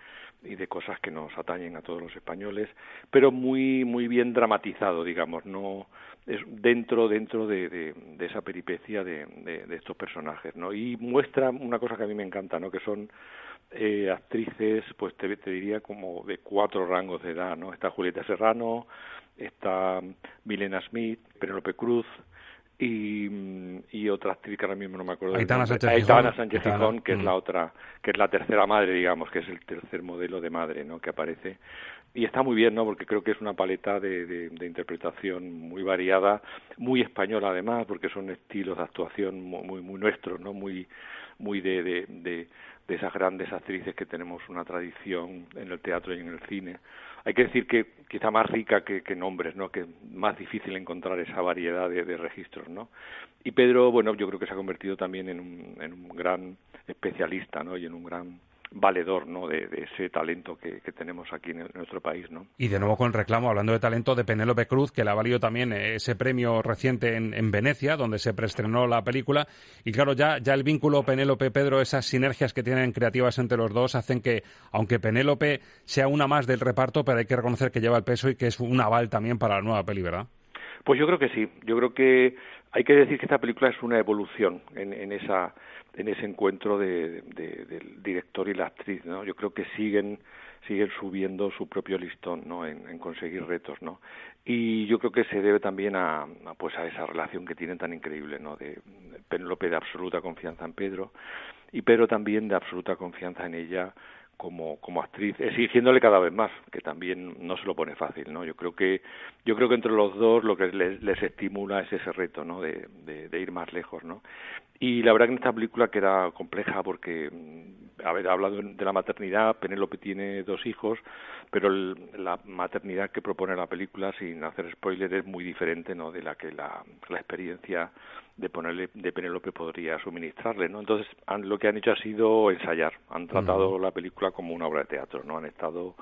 y de cosas que nos atañen a todos los españoles, pero muy muy bien dramatizado, digamos, no es dentro dentro de, de, esa peripecia de, de, de estos personajes, ¿no? Y muestra una cosa que a mí me encanta, ¿no? Que son eh, actrices, pues te, te diría como de cuatro rangos de edad, ¿no? Está Julieta Serrano, está Milena Smith, Penélope Cruz, y, y otra actriz que ahora mismo no me acuerdo Aitana. Sánchez Aitana. Sánchez Gijón, que es mm. la otra que es la tercera madre digamos que es el tercer modelo de madre no que aparece y está muy bien no porque creo que es una paleta de, de, de interpretación muy variada muy española además porque son estilos de actuación mu- muy muy nuestros no muy muy de, de, de, de esas grandes actrices que tenemos una tradición en el teatro y en el cine hay que decir que quizá más rica que, nombres, ¿no? Que más difícil encontrar esa variedad de, de registros, ¿no? Y Pedro, bueno, yo creo que se ha convertido también en un, en un gran especialista, ¿no? Y en un gran valedor, ¿no? De, de ese talento que, que tenemos aquí en, el- en nuestro país, ¿no? Y de nuevo con reclamo, hablando de talento, de Penélope Cruz, que le ha valido también eh, ese premio reciente en, en Venecia, donde se preestrenó la película. Y claro, ya, ya el vínculo Penélope-Pedro, esas sinergias que tienen creativas entre los dos, hacen que, aunque Penélope sea una más del reparto, pero hay que reconocer que lleva el peso y que es un aval también para la nueva peli, ¿verdad? Pues yo creo que sí. Yo creo que hay que decir que esta película es una evolución en, en esa en ese encuentro de, de- del director y la actriz, ¿no? Yo creo que siguen siguen subiendo su propio listón, ¿no? En, en conseguir retos, ¿no? Y yo creo que se debe también a, a, pues a esa relación que tienen tan increíble, ¿no? De Penélope de absoluta confianza en Pedro y Pedro también de absoluta confianza en ella como, como actriz, exigiéndole cada vez más, que también no se lo pone fácil, ¿no? Yo creo que, yo creo que entre los dos lo que les, les estimula es ese reto, ¿no? De, de, de ir más lejos, ¿no? Y la verdad que en esta película que era compleja porque, mm, a ver, ha hablado de la maternidad, Penélope tiene dos hijos, pero el- la maternidad que propone la película, sin hacer spoiler, es muy diferente, ¿no? De la que la, la experiencia de ponerle de Penélope podría suministrarle, ¿no? Entonces han- lo que han hecho ha sido ensayar, han tratado la película como una obra de teatro, ¿no? Han estado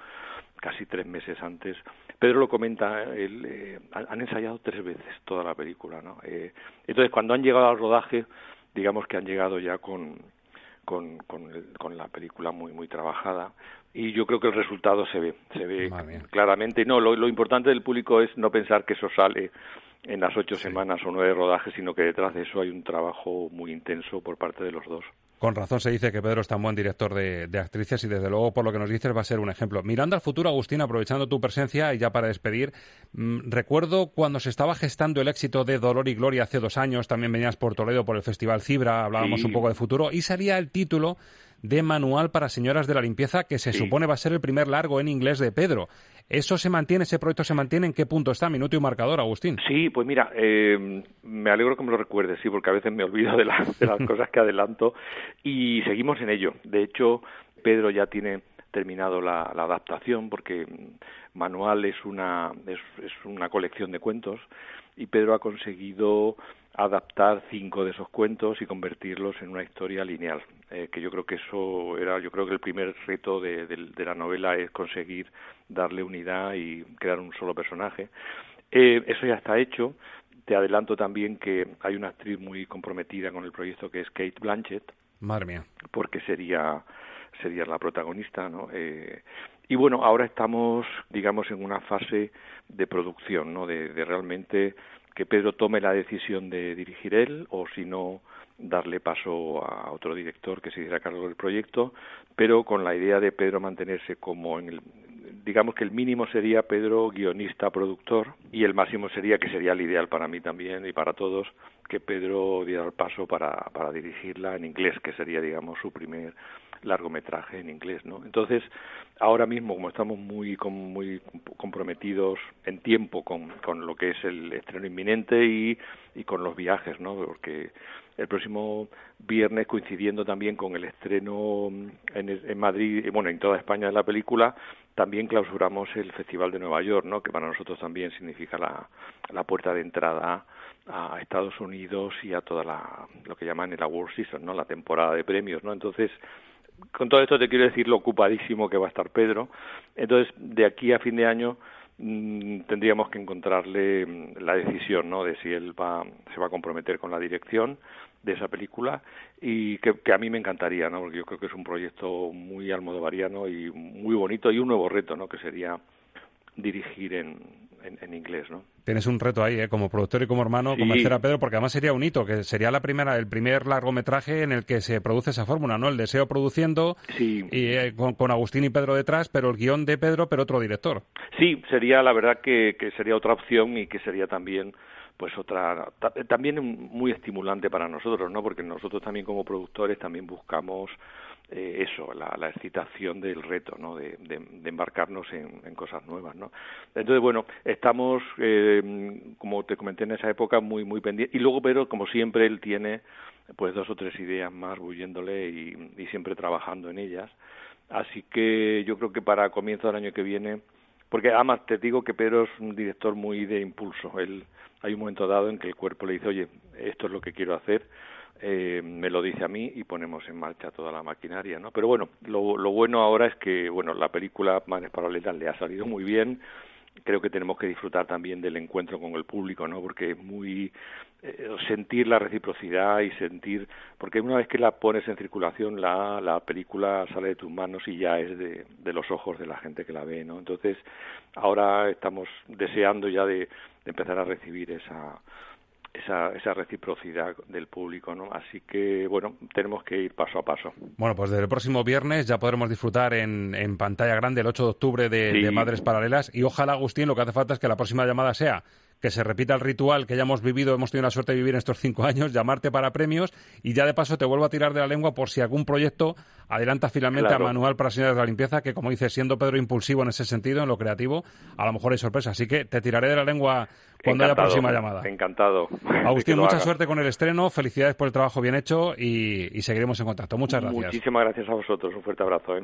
casi tres meses antes. Pedro lo comenta, él, eh, han han ensayado tres veces toda la película, ¿no? Eh, entonces cuando han llegado al rodaje digamos que han llegado ya con con, con, con, la película muy muy trabajada. Y yo creo que el resultado se ve se ve claramente. No lo, lo importante del público es no pensar que eso sale en las ocho semanas o nueve rodajes sino que detrás de eso hay un trabajo muy intenso por parte de los dos con razón se dice que Pedro es tan buen director de, actrices y desde luego por lo que nos dices va a ser un ejemplo. Mirando al futuro, Agustín, aprovechando tu presencia y ya para despedir, mm, recuerdo cuando se estaba gestando el éxito de Dolor y Gloria hace dos años, también venías por Toledo por el Festival Cibra, hablábamos un poco de futuro y salía el título de Manual para Señoras de la Limpieza, que se supone va a ser el primer largo en inglés de Pedro. ¿Eso se mantiene, ese proyecto se mantiene? ¿En qué punto está? Minuto y marcador, Agustín. Sí, pues mira, eh, me alegro que me lo recuerdes, sí, porque a veces me olvido de, de las cosas que adelanto y seguimos en ello. De hecho, Pedro ya tiene terminado la, adaptación porque Manual es una, es, es una colección de cuentos y Pedro ha conseguido adaptar cinco de esos cuentos y convertirlos en una historia lineal. Eh, que yo creo que eso era, yo creo que el primer reto de, la novela es conseguir darle unidad y crear un solo personaje. Eh, eso ya está hecho. Te adelanto también que hay una actriz muy comprometida con el proyecto que es Kate Blanchett. Madre mía. Porque sería sería la protagonista, ¿no? Eh, y bueno, ahora estamos, digamos, en una fase de producción, ¿no? de realmente que Pedro tome la decisión de dirigir él o si no darle paso a otro director que se hiciera cargo del proyecto, pero con la idea de Pedro mantenerse como en el digamos que el mínimo sería Pedro guionista productor y el máximo sería que sería el ideal para mí también y para todos que Pedro diera el paso para, para dirigirla en inglés que sería digamos su primer largometraje en inglés no entonces ahora mismo como estamos muy muy comprometidos en tiempo con, con lo que es el estreno inminente y, y con los viajes no porque el próximo viernes coincidiendo también con el estreno en, en Madrid bueno en toda España de la película también clausuramos el Festival de Nueva York, ¿no? que para nosotros también significa la, la puerta de entrada a Estados Unidos y a toda la, lo que llaman el Award Season, ¿no? la temporada de premios. ¿no? Entonces, con todo esto te quiero decir lo ocupadísimo que va a estar Pedro. Entonces, de aquí a fin de año mm, tendríamos que encontrarle mm, la decisión ¿no? de si él va, se va a comprometer con la dirección de esa película y que, a mí me encantaría, ¿no? Porque yo creo que es un proyecto muy almodovariano y muy bonito y un nuevo reto, ¿no? Que sería dirigir en, en, inglés, ¿no? Tienes un reto ahí, ¿eh? como productor y como hermano, convencer a Pedro, porque además sería un hito, que sería la primera, el primer largometraje en el que se produce esa fórmula, ¿no? El deseo produciendo y eh, con, Agustín y Pedro detrás, pero el guion de Pedro, pero otro director. Sí, sería la verdad que, que sería otra opción y que sería también pues otra también muy estimulante para nosotros no porque nosotros también como productores también buscamos eh, eso la, excitación del reto no de, embarcarnos en, cosas nuevas no entonces bueno estamos eh, como te comenté en esa época muy muy pendientes. Y luego pero como siempre él tiene pues dos o tres ideas más bulléndole y, y siempre trabajando en ellas. Así que yo creo que para comienzo del año que viene porque además te digo que Pedro es un director muy de impulso. Él hay un momento dado en que el cuerpo le dice, oye, esto es lo que quiero hacer, eh, me lo dice a mí y ponemos en marcha toda la maquinaria, ¿no? Pero bueno, lo, lo bueno ahora es que, bueno, la película Manes Paralelas le ha salido muy bien, creo que tenemos que disfrutar también del encuentro con el público, ¿no? Porque es muy eh, sentir la reciprocidad y sentir, porque una vez que la pones en circulación, la, la película sale de tus manos y ya es de, de los ojos de la gente que la ve, ¿no? Entonces, ahora estamos deseando ya de empezar a recibir esa esa, esa reciprocidad del público, ¿no? Así que, bueno, tenemos que ir paso a paso. Bueno, pues desde el próximo viernes ya podremos disfrutar en, en pantalla grande el 8 de octubre de, Madres Paralelas y ojalá, Agustín, lo que hace falta es que la próxima llamada sea que se repita el ritual que ya hemos vivido, hemos tenido la suerte de vivir en estos cinco años, llamarte para premios y ya de paso te vuelvo a tirar de la lengua por si algún proyecto adelanta finalmente a Manual para Señores de la Limpieza, que como dices, siendo Pedro impulsivo en ese sentido, en lo creativo, a lo mejor hay sorpresa. Así que te tiraré de la lengua cuando haya próxima llamada. Encantado. Agustín, mucha suerte con el estreno, felicidades por el trabajo bien hecho y, seguiremos en contacto. Muchas gracias. Muchísimas gracias a vosotros, un fuerte abrazo. ¿eh?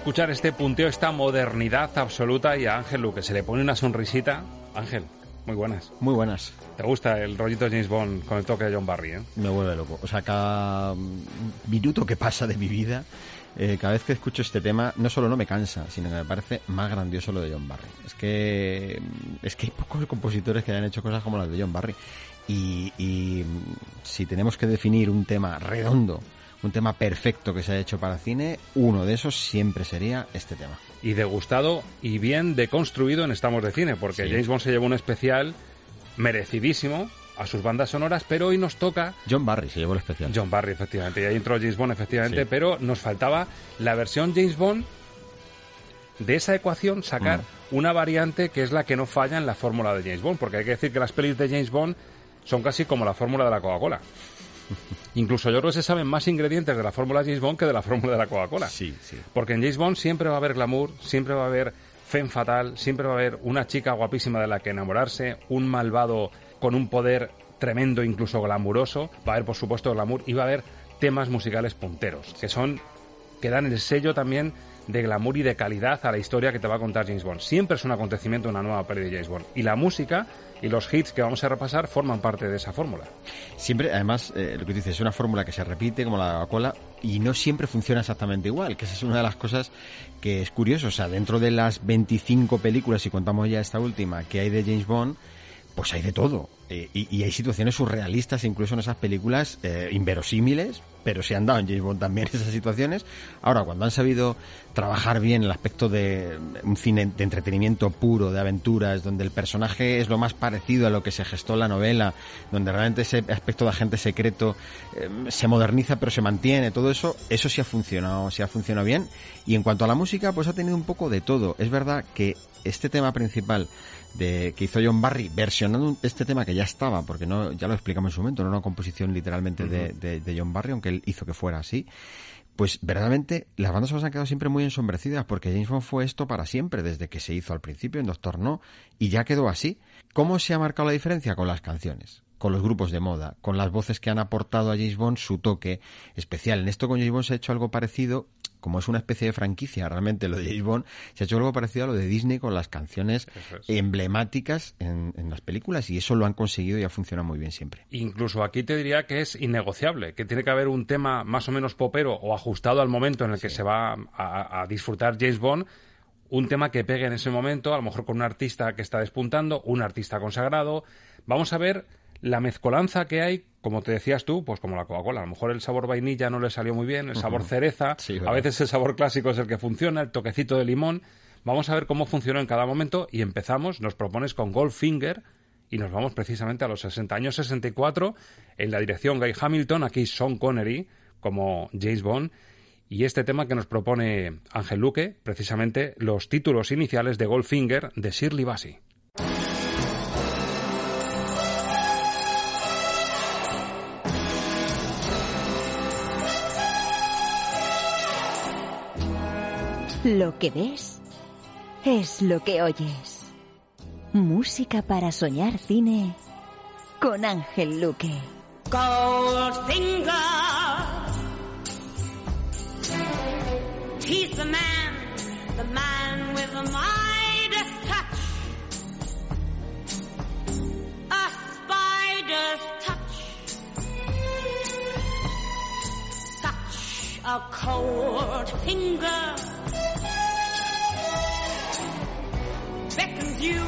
Escuchar este punteo, esta modernidad absoluta y a Ángel Luque se le pone una sonrisita. Ángel, muy buenas. Muy buenas. ¿Te gusta el rollito de James Bond con el toque de John Barry? Eh? Me vuelve loco. O sea, cada minuto que pasa de mi vida, eh, cada vez que escucho este tema, no solo no me cansa, sino que me parece más grandioso lo de John Barry. Es que, es que hay pocos compositores que hayan hecho cosas como las de John Barry. Y, y si tenemos que definir un tema redondo, un tema perfecto que se ha hecho para cine, uno de esos siempre sería este tema. Y degustado y bien deconstruido en Estamos de Cine, porque Sí. James Bond se llevó un especial merecidísimo a sus bandas sonoras, pero hoy nos toca John Barry se llevó el especial. John Barry, efectivamente. Y ahí entró James Bond, efectivamente, Sí. pero nos faltaba la versión James Bond de esa ecuación sacar Mm. una variante que es la que no falla en la fórmula de James Bond, porque hay que decir que las pelis de James Bond son casi como la fórmula de la Coca-Cola. Incluso yo creo que se saben más ingredientes de la fórmula James Bond que de la fórmula de la Coca-Cola. Sí, sí. Porque en James Bond siempre va a haber glamour, siempre va a haber femme fatal, siempre va a haber una chica guapísima de la que enamorarse, un malvado con un poder tremendo, incluso glamuroso, va a haber por supuesto glamour y va a haber temas musicales punteros, que son que dan el sello también de glamour y de calidad a la historia que te va a contar James Bond. Siempre es un acontecimiento una nueva peli de James Bond. Y la música y los hits que vamos a repasar forman parte de esa fórmula. Siempre, además, eh, lo que dices, es una fórmula que se repite como la Coca-Cola y no siempre funciona exactamente igual, que esa es una de las cosas que es curioso. O sea, dentro de las 25 películas, si contamos ya esta última, que hay de James Bond, pues hay de todo. Eh, y, hay situaciones surrealistas incluso en esas películas eh, inverosímiles, pero se han dado en James Bond también esas situaciones. Ahora, cuando han sabido trabajar bien el aspecto de un cine de entretenimiento puro, de aventuras, donde el personaje es lo más parecido a lo que se gestó en la novela, donde realmente ese aspecto de agente secreto eh, se moderniza pero se mantiene, todo eso, eso sí ha funcionado, sí ha funcionado bien. Y en cuanto a la música, pues ha tenido un poco de todo. Es verdad que este tema principal de que hizo John Barry versionando este tema que ya estaba porque no ya lo explicamos en su momento no era una composición literalmente de, de- de John Barry aunque él hizo que fuera así pues verdaderamente las bandas sonoras han quedado siempre muy ensombrecidas porque James Bond fue esto para siempre desde que se hizo al principio en Doctor No y ya quedó así ¿cómo se ha marcado la diferencia? con las canciones con los grupos de moda, con las voces que han aportado a James Bond su toque especial. En esto con James Bond se ha hecho algo parecido, como es una especie de franquicia realmente lo de James Bond, se ha hecho algo parecido a lo de Disney con las canciones emblemáticas en, en las películas y eso lo han conseguido y ha funcionado muy bien siempre. Incluso aquí te diría que es innegociable, que tiene que haber un tema más o menos popero o ajustado al momento en el que se va a, a disfrutar James Bond, un tema que pegue en ese momento, a lo mejor con un artista que está despuntando, un artista consagrado. Vamos a ver la mezcolanza que hay, como te decías tú, pues como la Coca-Cola. A lo mejor el sabor vainilla no le salió muy bien, el sabor cereza, Sí, a veces el sabor clásico es el que funciona, el toquecito de limón. Vamos a ver cómo funcionó en cada momento y empezamos, nos propones con Goldfinger y nos vamos precisamente a los 60 años 64 en la dirección Guy Hamilton, aquí Sean Connery como James Bond y este tema que nos propone Ángel Luque, precisamente los títulos iniciales de Goldfinger de Shirley Bassey. Lo que ves es lo que oyes. Música para soñar cine con Ángel Luque. He's the man, the man with the Midas touch. A spider's touch. Such a cold finger. You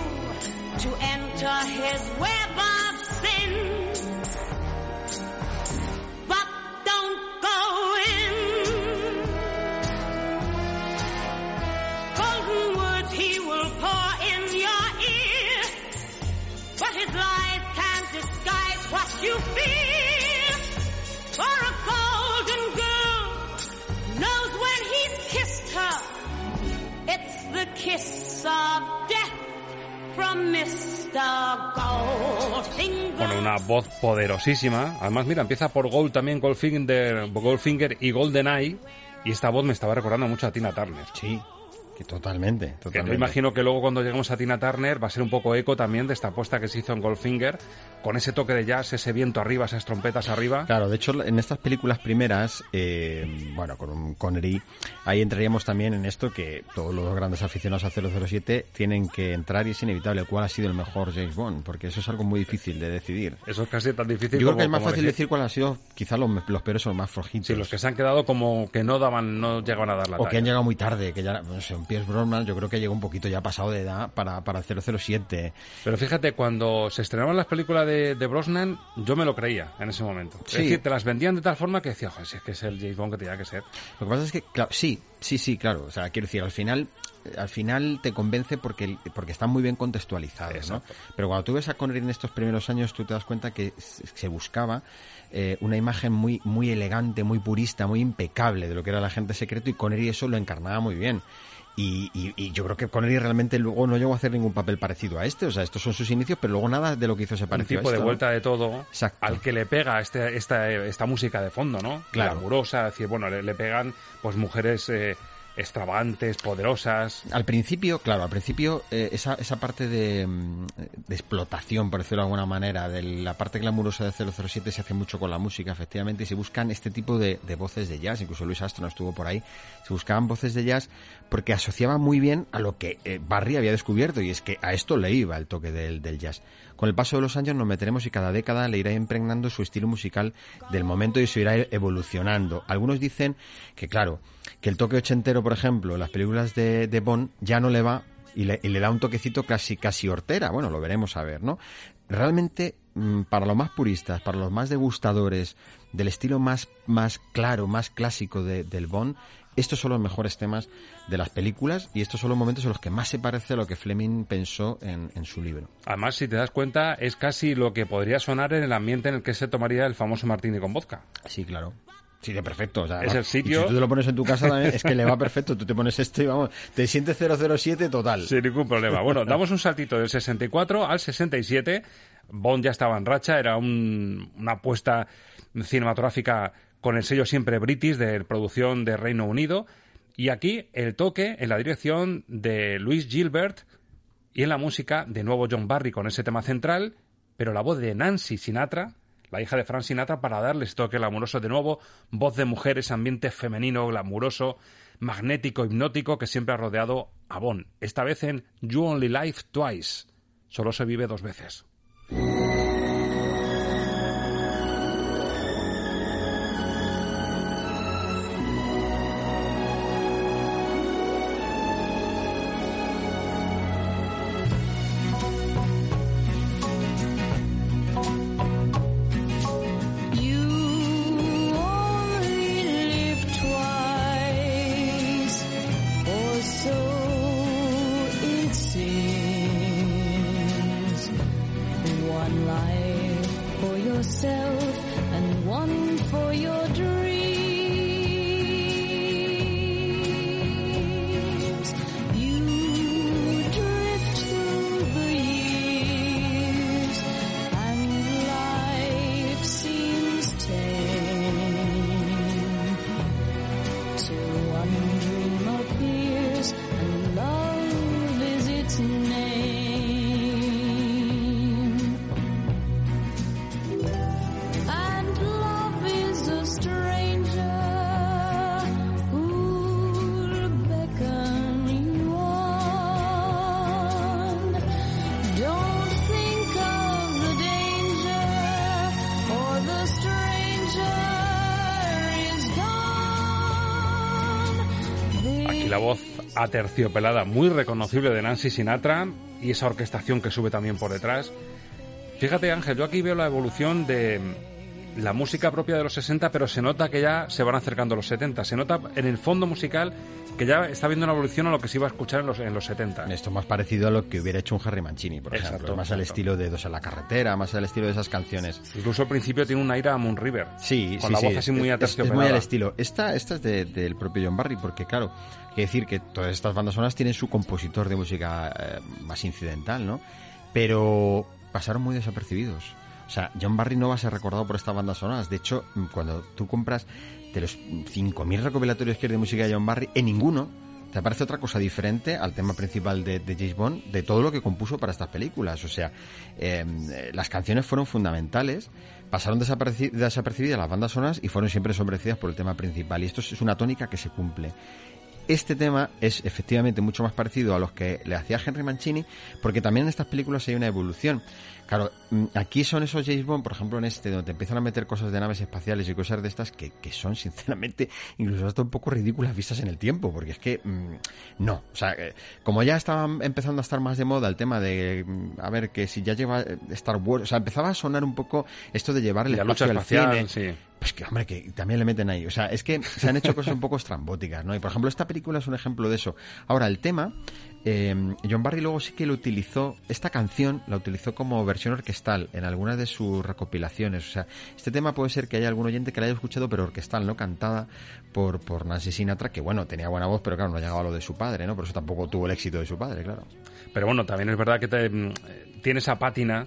to enter his web Bueno, una voz poderosísima. Además, mira, empieza por Gold también, Goldfinger, Goldfinger y GoldenEye. Y esta voz me estaba recordando mucho a Tina Turner. Sí. Que totalmente, Que totalmente. yo imagino que luego cuando lleguemos a Tina Turner va a ser un poco eco también de esta apuesta que se hizo en Goldfinger, con ese toque de jazz, ese viento arriba, esas trompetas arriba. Claro, de hecho, en estas películas primeras, eh, bueno, con un Connery, ahí entraríamos también en esto que todos los grandes aficionados a 007 tienen que entrar y es inevitable cuál ha sido el mejor James Bond, porque eso es algo muy difícil de decidir. Eso es casi tan difícil Yo creo como- que es más fácil decir cuál ha sido quizás los, los peores o los más flojitos. Sí, los que se han quedado como que no daban, no llegaban a dar la o que talla. han llegado muy tarde, que ya, no sé, un Pierce Brosnan yo creo que llegó un poquito ya pasado de edad para, para el 007. Pero fíjate, cuando se estrenaban las películas de, de Brosnan, yo me lo creía en ese momento. Sí. Es decir, te las vendían de tal forma que decía, "Joder, si es que es el James Bond que tenía que ser. Lo que pasa es que, claro, sí, sí, sí, claro. O sea, quiero decir, al final, al final te convence porque, porque están muy bien contextualizados, ¿no? Pero cuando tú ves a Connery en estos primeros años, tú te das cuenta que se buscaba eh, una imagen muy, muy elegante, muy purista, muy impecable de lo que era el agente secreto y Connery eso lo encarnaba muy bien. Y, y- y yo creo que Connery realmente luego no llegó a hacer ningún papel parecido a este. O sea, estos son sus inicios, pero luego nada de lo que hizo se Un pareció tipo a de vuelta de todo Exacto. al que le pega este, esta, esta música de fondo, ¿no? Claro. Glamurosa, es decir, bueno, le, le pegan pues mujeres eh, extravagantes, poderosas. Al principio, claro, al principio eh, esa, esa parte de, mm, de explotación, por decirlo de alguna manera, de la parte glamurosa de 007 se hace mucho con la música, efectivamente, y se buscan este tipo de, de voces de jazz, incluso Luis Astro estuvo por ahí, se buscaban voces de jazz porque asociaban muy bien a lo que eh, Barry había descubierto, y es que a esto le iba el toque del, del jazz. Con el paso de los años nos meteremos y cada década le irá impregnando su estilo musical del momento y se irá evolucionando. Algunos dicen que, claro, que el toque ochentero, por ejemplo, en las películas de, de Bond ya no le va y le, da un toquecito casi, casi hortera. Bueno, lo veremos a ver, ¿no? Realmente, mm, para los más puristas, para los más degustadores del estilo más, más claro, más clásico de- del Bond, estos son los mejores temas de las películas y estos son los momentos en los que más se parece a lo que Fleming pensó en, en su libro. Además, si te das cuenta, es casi lo que podría sonar en el ambiente en el que se tomaría el famoso martini con vodka. Sí, claro. Sí, de perfecto. o sea, Es el sitio- y si tú te lo pones en tu casa también, es que le va perfecto. Tú te pones este y vamos, te sientes 007 total. Sin ningún problema. Bueno, damos un saltito del 64 al 67. Bond ya estaba en racha, era un- una apuesta cinematográfica con el sello siempre British de producción de Reino Unido. Y aquí el toque en la dirección de Luis Gilbert y en la música de nuevo John Barry con ese tema central, pero la voz de Nancy Sinatra, la hija de Frank Sinatra, para darles toque glamuroso de nuevo, voz de mujer, ese ambiente femenino, glamuroso, magnético, hipnótico que siempre ha rodeado a Bond. Esta vez en You Only Live Twice. Solo se vive dos veces. Aterciopelada, muy reconocible de Nancy Sinatra y esa orquestación que sube también por detrás. Fíjate Ángel, yo aquí veo la evolución de la música propia de los 60, pero se nota que ya se van acercando a los 70. Se nota en el fondo musical que ya está viendo una evolución a lo que se iba a escuchar en los, en los 70. Esto más parecido a lo que hubiera hecho un Harry Mancini, por Exacto, ejemplo. Más al exacto. estilo de Dos en la carretera, más al estilo de esas canciones. Incluso al principio tiene un aire a Moon River. Sí, con sí, la sí. voz así muy Es- es, muy al estilo. Esta, esta es de- del propio John Barry, porque claro, hay que decir que todas estas bandas sonoras tienen su compositor de música eh, más incidental, ¿no? Pero pasaron muy desapercibidos. Sea, John Barry no va a ser recordado por estas bandas sonoras. De hecho, cuando tú compras de los 5.000 recopilatorios que hay de música de John Barry, en ninguno te parece otra cosa diferente al tema principal de, de James Bond, de todo lo que compuso para estas películas. O sea, eh, las canciones fueron fundamentales, pasaron desaperci- desapercibidas las bandas sonoras y fueron siempre sombrecidas por el tema principal. Y esto es una tónica que se cumple. Este tema es efectivamente mucho más parecido a los que le hacía Henry Mancini, porque también en estas películas hay una evolución. Claro, mm, aquí son esos James Bond, por ejemplo en este, donde te empiezan a meter cosas de naves espaciales y cosas de estas que, que son sinceramente incluso hasta un poco ridículas vistas en el tiempo, porque es que mm, no, o sea, eh, como ya estaba empezando a estar más de moda el tema de, mm, a ver, que si ya lleva eh, Star Wars, o sea, empezaba a sonar un poco esto de llevar el La lucha espacio al espacial, cine. sí. Pues que, hombre, que también le meten ahí. O sea, es que se han hecho cosas un poco estrambóticas, ¿no? Y, por ejemplo, esta película es un ejemplo de eso. Ahora, el tema, eh, John Barry luego sí que lo utilizó, esta canción la utilizó como versión orquestal en algunas de sus recopilaciones. O sea, este tema puede ser que haya algún oyente que la haya escuchado, pero orquestal, ¿no? Cantada por, por Nancy Sinatra, que, bueno, tenía buena voz, pero claro, no llegaba a lo de su padre, ¿no? Por eso tampoco tuvo el éxito de su padre, claro. Pero bueno, también es verdad que te, mm, tiene esa pátina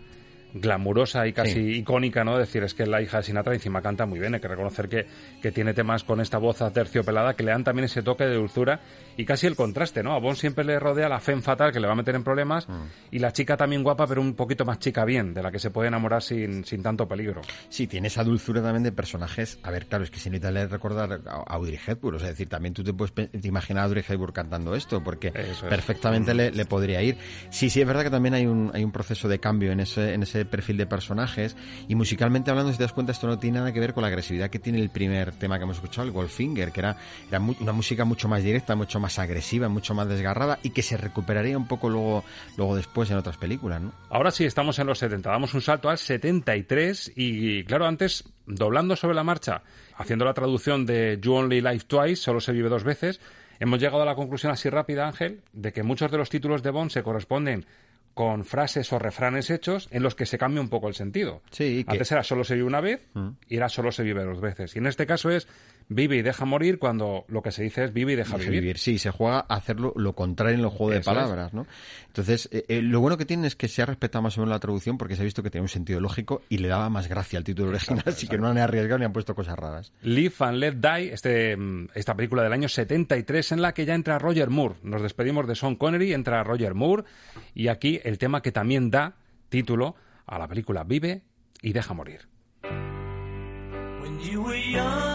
glamurosa y casi Sí. icónica, ¿no? Decir, es que la hija de Sinatra encima canta muy bien, hay que reconocer que, que tiene temas con esta voz aterciopelada que le dan también ese toque de dulzura y casi el contraste, ¿no? A Bond siempre le rodea la femme fatal que le va a meter en problemas y la chica también guapa, pero un poquito más chica bien, de la que se puede enamorar sin, sin tanto peligro. Sí, tiene esa dulzura también de personajes. A ver, claro, es que sin necesitas recordar a Audrey Hepburn. O sea, es decir, también tú te puedes te imaginar a Audrey Hepburn cantando esto, porque es. perfectamente le, le podría ir. Sí, sí, es verdad que también hay un, hay un proceso de cambio en ese, en ese perfil de personajes. Y musicalmente hablando, si te das cuenta, esto no tiene nada que ver con la agresividad que tiene el primer tema que hemos escuchado, el Goldfinger, que era, una música mucho más directa, mucho más agresiva, mucho más desgarrada y que se recuperaría un poco luego, luego después en otras películas. Ahora sí, estamos en los 70. Damos un salto al 73 y, claro, antes, doblando sobre la marcha, haciendo la traducción de You Only Live Twice, solo se vive dos veces, hemos llegado a la conclusión así rápida, Ángel, de que muchos de los títulos de Bond se corresponden con frases o refranes hechos en los que se cambia un poco el sentido. Sí, Antes era solo se vive una vez Mm. y era solo se vive dos veces. Y en este caso es vive y deja morir cuando lo que se dice es vive y deja Deja vivir. Sí, se juega a hacerlo lo contrario en los juegos de es. palabras, ¿no? Entonces, eh, eh, lo bueno que tiene es que se ha respetado más o menos la traducción porque se ha visto que tenía un sentido lógico y le daba más gracia al título original, así que no han arriesgado ni han puesto cosas raras. Live and Let Die, este, mm, esta película del año 73 en la que ya entra Roger Moore. Nos despedimos de Sean Connery, entra Roger Moore y aquí el tema que también da título a la película Vive y deja morir. When you were young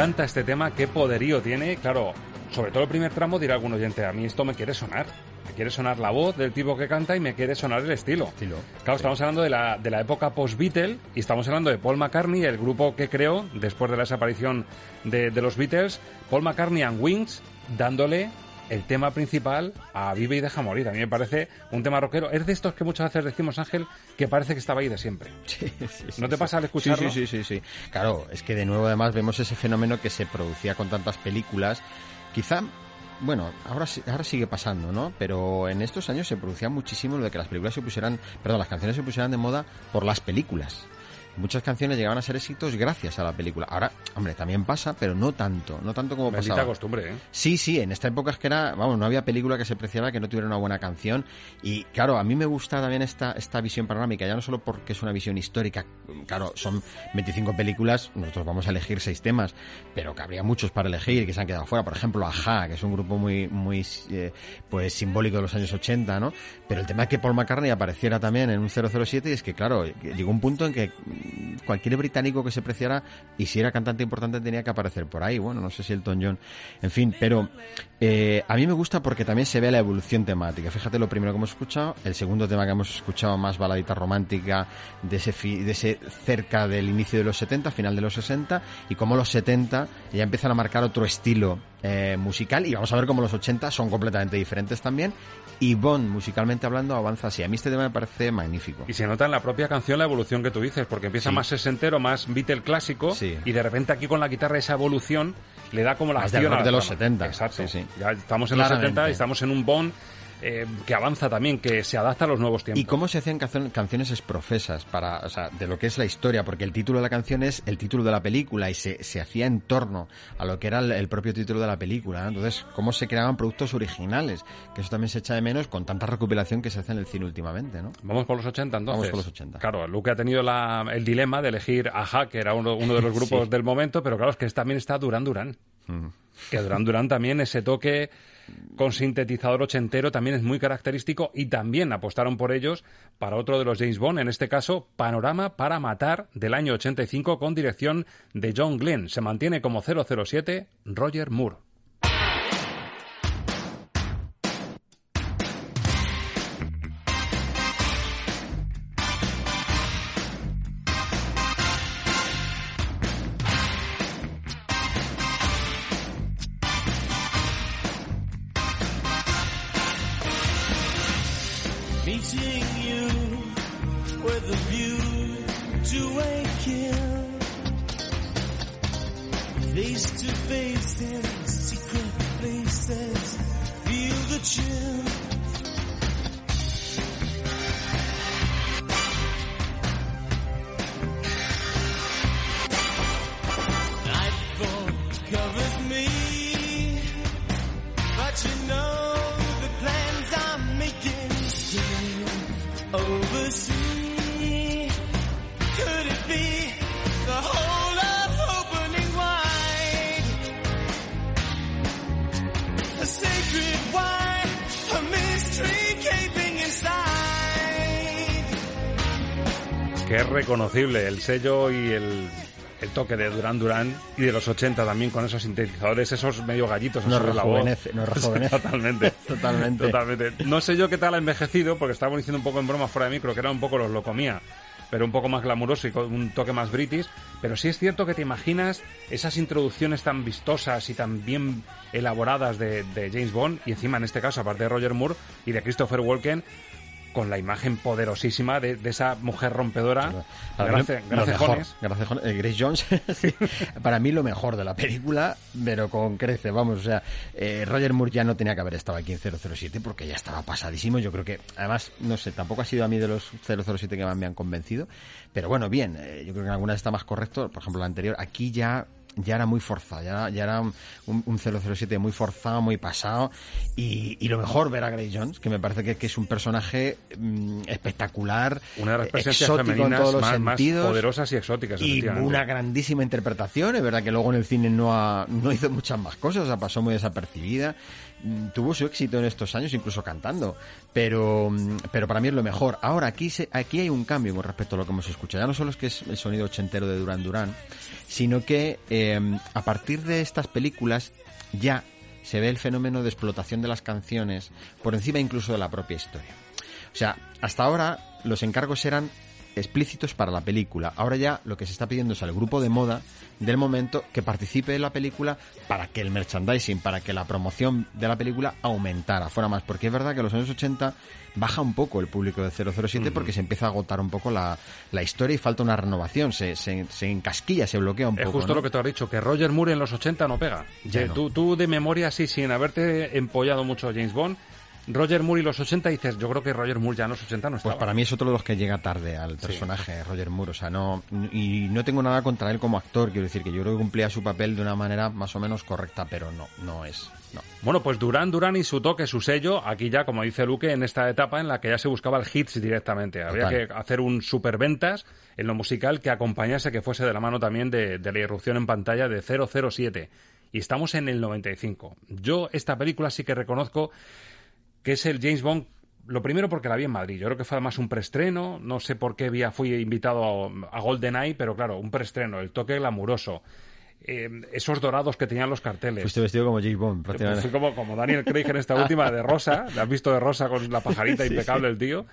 Encanta este tema, qué poderío tiene. Claro, sobre todo el primer tramo dirá algún oyente, a mí esto me quiere sonar. Me quiere sonar la voz del tipo que canta y me quiere sonar el estilo. Claro, estamos hablando de la, de la época post-Beatle y estamos hablando de Paul McCartney, el grupo que creó después de la desaparición de, de los Beatles, Paul McCartney and Wings, dándole el tema principal a Vive y Deja Morir. A mí me parece un tema rockero. Es de estos que muchas veces decimos, Ángel, que parece que estaba ahí de siempre. ¿No te pasa al escucharlo? Sí, sí, sí, sí. Claro, es que de nuevo además vemos ese fenómeno que se producía con tantas películas. Quizá, bueno, ahora, ahora sigue pasando, ¿no? Pero en estos años se producía muchísimo lo de que las películas se pusieran, perdón, las canciones se pusieran de moda por las películas. Muchas canciones llegaban a ser éxitos gracias a la película. Ahora, hombre, también pasa, pero no tanto, no tanto como Bendita pasaba. costumbre, ¿eh? Sí, sí, en esta época es que era, vamos, no había película que se preciara que no tuviera una buena canción. Y claro, a mí me gusta también esta, esta visión panorámica, ya no solo porque es una visión histórica, claro, son 25 películas, nosotros vamos a elegir seis temas, pero que habría muchos para elegir que se han quedado fuera. Por ejemplo, Aja, que es un grupo muy, muy, eh, pues simbólico de los años 80, ¿no? Pero el tema es que Paul McCartney apareciera también en un 007 y es que, claro, llegó un punto en que cualquier británico que se preciara y si era cantante importante tenía que aparecer por ahí. Bueno, no sé si Elton John, en fin, pero eh, a mí me gusta porque también se ve la evolución temática. Fíjate lo primero que hemos escuchado, el segundo tema que hemos escuchado más baladita romántica de ese, fi- de ese cerca del inicio de los 70, final de los 60 y cómo los 70 ya empiezan a marcar otro estilo eh, musical y vamos a ver cómo los 80 son completamente diferentes también y Bond musicalmente hablando avanza así. A mí este tema me parece magnífico. Y se nota en la propia canción la evolución que tú dices, porque empieza Sí. más sesentero, más Beatle clásico, Sí. y de repente aquí con la guitarra esa evolución le da como la Más acción rock la de los trama. 70. Exacto. Ya estamos en los Claramente. 70 y estamos en un Bond eh, que avanza también, que se adapta a los nuevos tiempos. Y cómo se hacían cancio- canciones esprofesas para, o sea, de lo que es la historia, porque el título de la canción es el título de la película y se, se hacía en torno a lo que era el, el propio título de la película. Entonces, cómo se creaban productos originales, que eso también se echa de menos con tanta recopilación que se hace en el cine últimamente, ¿no? Vamos por los 80 entonces. Vamos por los 80. Claro, Luke ha tenido la- el dilema de elegir Aja, que era uno, uno de los grupos Sí. del momento, pero claro, es que también está Duran Duran. Mm. Que Duran Duran también, ese toque con sintetizador ochentero también es muy característico y también apostaron por ellos para otro de los James Bond, en este caso Panorama para Matar del año 85 con dirección de John Glenn. Se mantiene como 007 Roger Moore. El sello y el, el toque de Duran Duran y de los 80 también con esos sintetizadores, esos medio gallitos Nos rejuvenece, nos rejuvenece. Totalmente. Totalmente. Totalmente. No sé yo qué tal ha envejecido, porque estábamos diciendo un poco en broma fuera de micro, que era un poco los locomía, pero un poco más glamuroso y con un toque más british. Pero sí es cierto que te imaginas esas introducciones tan vistosas y tan bien elaboradas de, de James Bond, y encima en este caso, aparte de Roger Moore y de Christopher Walken, con la imagen poderosísima de, de esa mujer rompedora. Gracias, mejor, gracias, eh, Grace Jones, sí, para mí lo mejor de la película, pero con crece, vamos, o sea, eh, Roger Moore ya no tenía que haber estado aquí en 007 porque ya estaba pasadísimo, yo creo que, además, no sé, tampoco ha sido a mí de los 007 que más me han convencido, pero bueno, bien, eh, yo creo que en algunas está más correcto, por ejemplo, la anterior, aquí ya ya era muy forzado, ya, ya era un, un 007 muy forzado, muy pasado, y, y lo mejor ver a Grace Jones, que me parece que, que es un personaje mm, espectacular, Una de las presencias exótico en todos los más, más sentidos, poderosas y exóticas. y una grandísima interpretación. Es verdad que luego en el cine no, ha- no hizo muchas más cosas, o sea, pasó muy desapercibida. Mm, Tuvo su éxito en estos años, incluso cantando. Pero, mm, pero para mí es lo mejor. Ahora, aquí, se, aquí hay un cambio con respecto a lo que hemos escuchado. Ya no solo es que es el sonido ochentero de Duran Duran, sino que eh, a partir de estas películas ya se ve el fenómeno de explotación de las canciones por encima incluso de la propia historia. O sea, hasta ahora los encargos eran explícitos para la película. Ahora ya lo que se está pidiendo es al grupo de moda del momento que participe en la película para que el merchandising, para que la promoción de la película aumentara, fuera más. Porque es verdad que en los años 80 baja un poco el público de 007 Ujú. porque se empieza a agotar un poco la, la historia y falta una renovación, se, se, se encasquilla, se bloquea un Es poco. justo ¿no? lo que te has dicho, que Roger Moore en los 80 no pega. Ya no. Tú, tú de memoria, sí, sin haberte empollado mucho a James Bond, Roger Moore y los 80 dices, yo creo que Roger Moore ya en los 80 no estaba. Pues para mí es otro de los que llega tarde al personaje, Roger Moore. O sea, no. Y no tengo nada contra él como actor. Quiero decir que yo creo que cumplía su papel de una manera más o menos correcta, pero no, no es. No. Bueno, pues Durán Durán y su toque, su sello, aquí ya, como dice Luque, en esta etapa en la que ya se buscaba el hits directamente. Había Total. que hacer un superventas en lo musical que acompañase, que fuese de la mano también de, de la irrupción en pantalla de 007. Y estamos en el 95. Yo esta película sí que reconozco que es el James Bond lo primero porque la vi en Madrid. Yo creo que fue además un preestreno. No sé por qué vía fui invitado a, a GoldenEye, pero claro, un preestreno, el toque glamuroso. eh, esos dorados que tenían los carteles. Fuiste vestido como James Bond, prácticamente. fui como, como Daniel Craig en esta última de rosa. ¿La has visto de rosa con la pajarita Sí, impecable sí. el tío?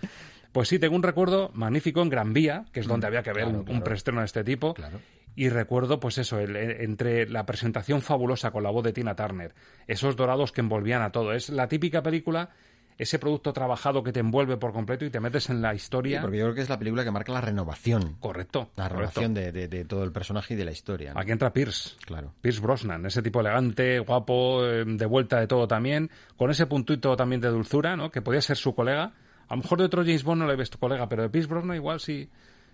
Pues sí, tengo un recuerdo magnífico en Gran Vía, que es donde había que ver claro, un, un claro. preestreno de este tipo. Y recuerdo, pues eso, el- entre la presentación fabulosa con la voz de Tina Turner, esos dorados que envolvían a todo. Es la típica película, ese producto trabajado que te envuelve por completo y te metes en la historia. Sí, porque yo creo que es la película que marca la renovación. Correcto. La correcto. renovación de, de- de todo el personaje y de la historia. ¿no? Aquí entra Pierce. Claro. Pierce Brosnan, ese tipo elegante, guapo, eh, de vuelta de todo también, con ese puntito también de dulzura, ¿no? Que podía ser su colega. A lo mejor de otro James Bond no le ves tu colega, pero de Pierce Brosnan igual sí,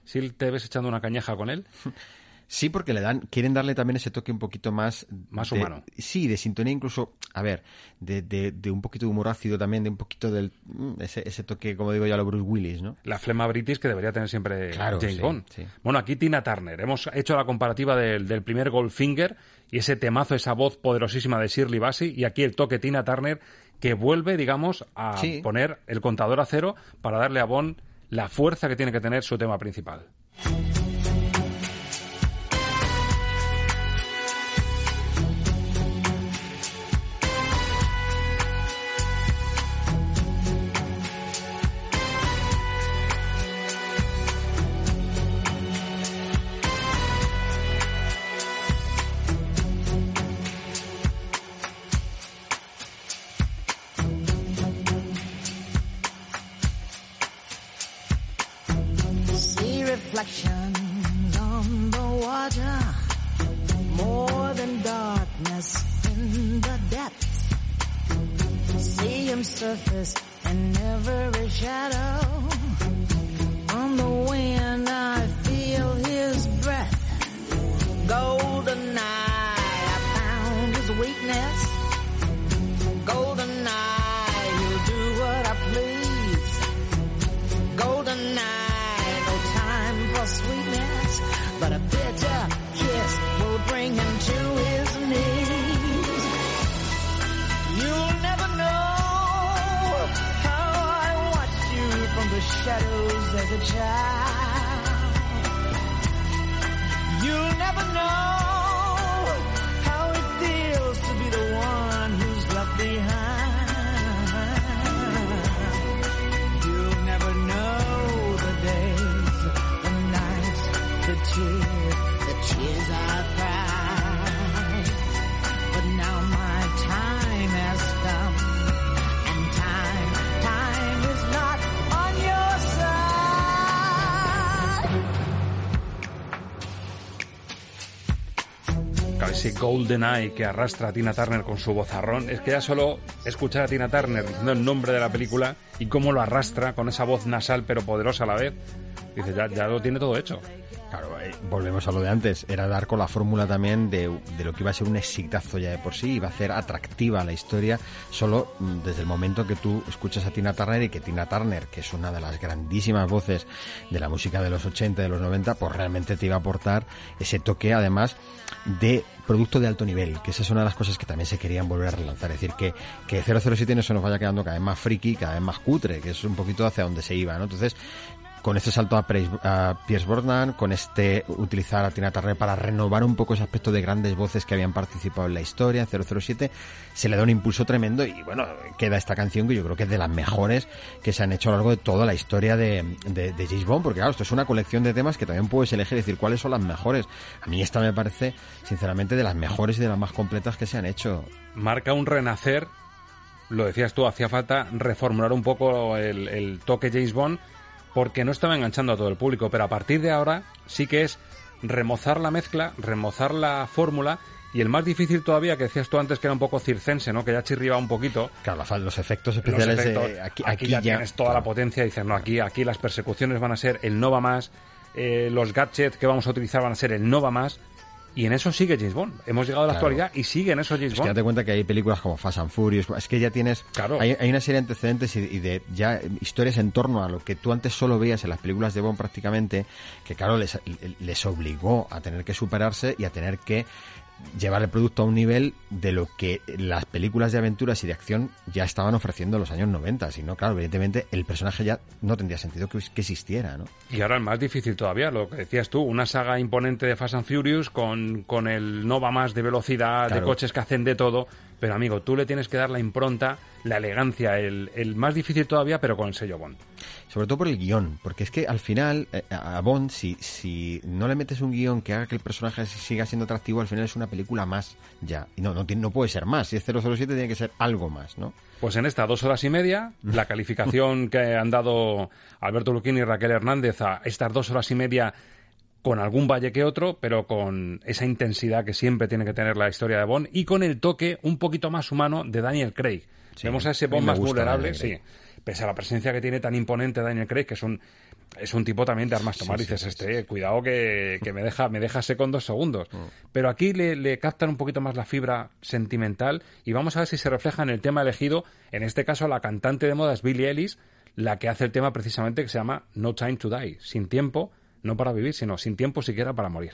sí te ves echando una cañaja con él. Sí, porque le dan, quieren darle también ese toque un poquito más... Más de- humano. Sí, de sintonía incluso, a ver, de, de- de un poquito de humor ácido también, de un poquito del... mm, Ese, ese toque, como digo yo, a lo Bruce Willis, ¿no? La flema british que debería tener siempre Claro, James sí, Bond. sí. Bueno, aquí Tina Turner. Hemos hecho la comparativa del, del primer Goldfinger y ese temazo, esa voz poderosísima de Shirley Bassey y aquí el toque Tina Turner que vuelve, digamos, a Sí. poner el contador a cero para darle a Bond la fuerza que tiene que tener su tema principal. Claro, ese Golden Eye que arrastra a Tina Turner con su vozarrón. Es que ya solo escuchar a Tina Turner diciendo el nombre de la película y cómo lo arrastra con esa voz nasal pero poderosa a la vez, dices, ya, ya lo tiene todo hecho. Volvemos a lo de antes. Era dar con la fórmula también de, de lo que iba a ser un exitazo ya de por sí. Iba a hacer atractiva la historia solo mm, desde el momento que tú escuchas a Tina Turner y que Tina Turner, que es una de las grandísimas voces de la música de los 80 y de los 90, pues realmente te iba a aportar ese toque, además, de producto de alto nivel, que esa es una de las cosas que también se querían volver a relanzar. Es decir, que, que 007 no se nos vaya quedando cada vez más friki, cada vez más cutre, que es un poquito hacia donde se iba, ¿no? Entonces, con este salto a, Preis- a Pierce Brosnan, con este utilizar a Tina Turner para renovar un poco ese aspecto de grandes voces que habían participado en la historia, en 007, se le da un impulso tremendo y bueno, queda esta canción que yo creo que es de las mejores que se han hecho a lo largo de toda la historia de, de, de James Bond, porque claro, esto es una colección de temas que también puedes elegir y decir cuáles son las mejores. A mí esta me parece, sinceramente, de las mejores y de las más completas que se han hecho. Marca un renacer, lo decías tú, hacía falta reformular un poco el, el toque James Bond porque no estaba enganchando a todo el público, pero a partir de ahora sí que es remozar la mezcla, remozar la fórmula y el más difícil todavía, que decías tú antes que era un poco circense, ¿no? que ya chirriaba un poquito. Claro, los efectos Los especiales de- efectos, aquí, aquí aquí ya, ya- tienes toda la potencia y dices, no, aquí, aquí las persecuciones van a ser el no va más, eh, los gadgets que vamos a utilizar van a ser el no va más, y en eso sigue James Bond. Hemos llegado a la Claro. actualidad y sigue en eso James Es que Bond. date cuenta que hay películas como Fast and Furious, es que ya tienes, Claro. hay, hay una serie de antecedentes y, y de ya historias en torno a lo que tú antes solo veías en las películas de Bond prácticamente, que claro, les, les obligó a tener que superarse y a tener que llevar el producto a un nivel de lo que las películas de aventuras y de acción ya estaban ofreciendo en los años 90. Si no, claro, evidentemente el personaje ya no tendría sentido que, que existiera, ¿no? Y ahora es más difícil todavía, lo que decías tú, una saga imponente de Fast and Furious con, con el no va más de velocidad, de coches que hacen de todo, pero amigo, tú le tienes que dar la impronta, la elegancia, el, el más difícil todavía, pero con el sello Bond. Sobre todo por el guion, porque es que al final eh, a Bond, si, si no le metes un guion que haga que el personaje siga siendo atractivo, al final es una película más ya. Y no, no, no puede ser más. Si es 007 tiene que ser algo más, ¿no? Pues en esta dos horas y media, la calificación que han dado Alberto Luquín y Raquel Hernández a estas dos horas y media con algún valle que otro, pero con esa intensidad que siempre tiene que tener la historia de Bond y con el toque un poquito más humano de Daniel Craig. Sí, Vemos a ese Bond más vulnerable, sí. Pese a la presencia que tiene tan imponente Daniel Craig, que es un, es un tipo también de armas tomar, Sí, dices, este, eh, cuidado que, que me deja, me deja seco en dos segundos. Mm. Pero aquí le, le captan un poquito más la fibra sentimental y vamos a ver si se refleja en el tema elegido. En este caso, la cantante de moda es Billie Ellis, la que hace el tema precisamente que se llama No Time to Die, sin tiempo, no para vivir, sino sin tiempo siquiera para morir.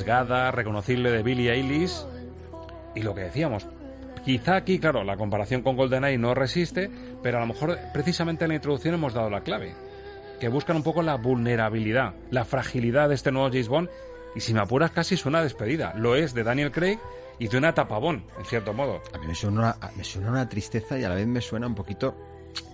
rasgada, reconocible de Billie Eilish. Y lo que decíamos, quizá aquí, claro, la comparación con GoldenEye no resiste, pero a lo mejor precisamente en la introducción hemos dado la clave. Que buscan un poco la vulnerabilidad, la fragilidad de este nuevo James Bond. Y si me apuras, casi es una despedida. Lo es de Daniel Craig y de una etapa Bond, en cierto modo. A mí me suena, me suena una tristeza y a la vez me suena un poquito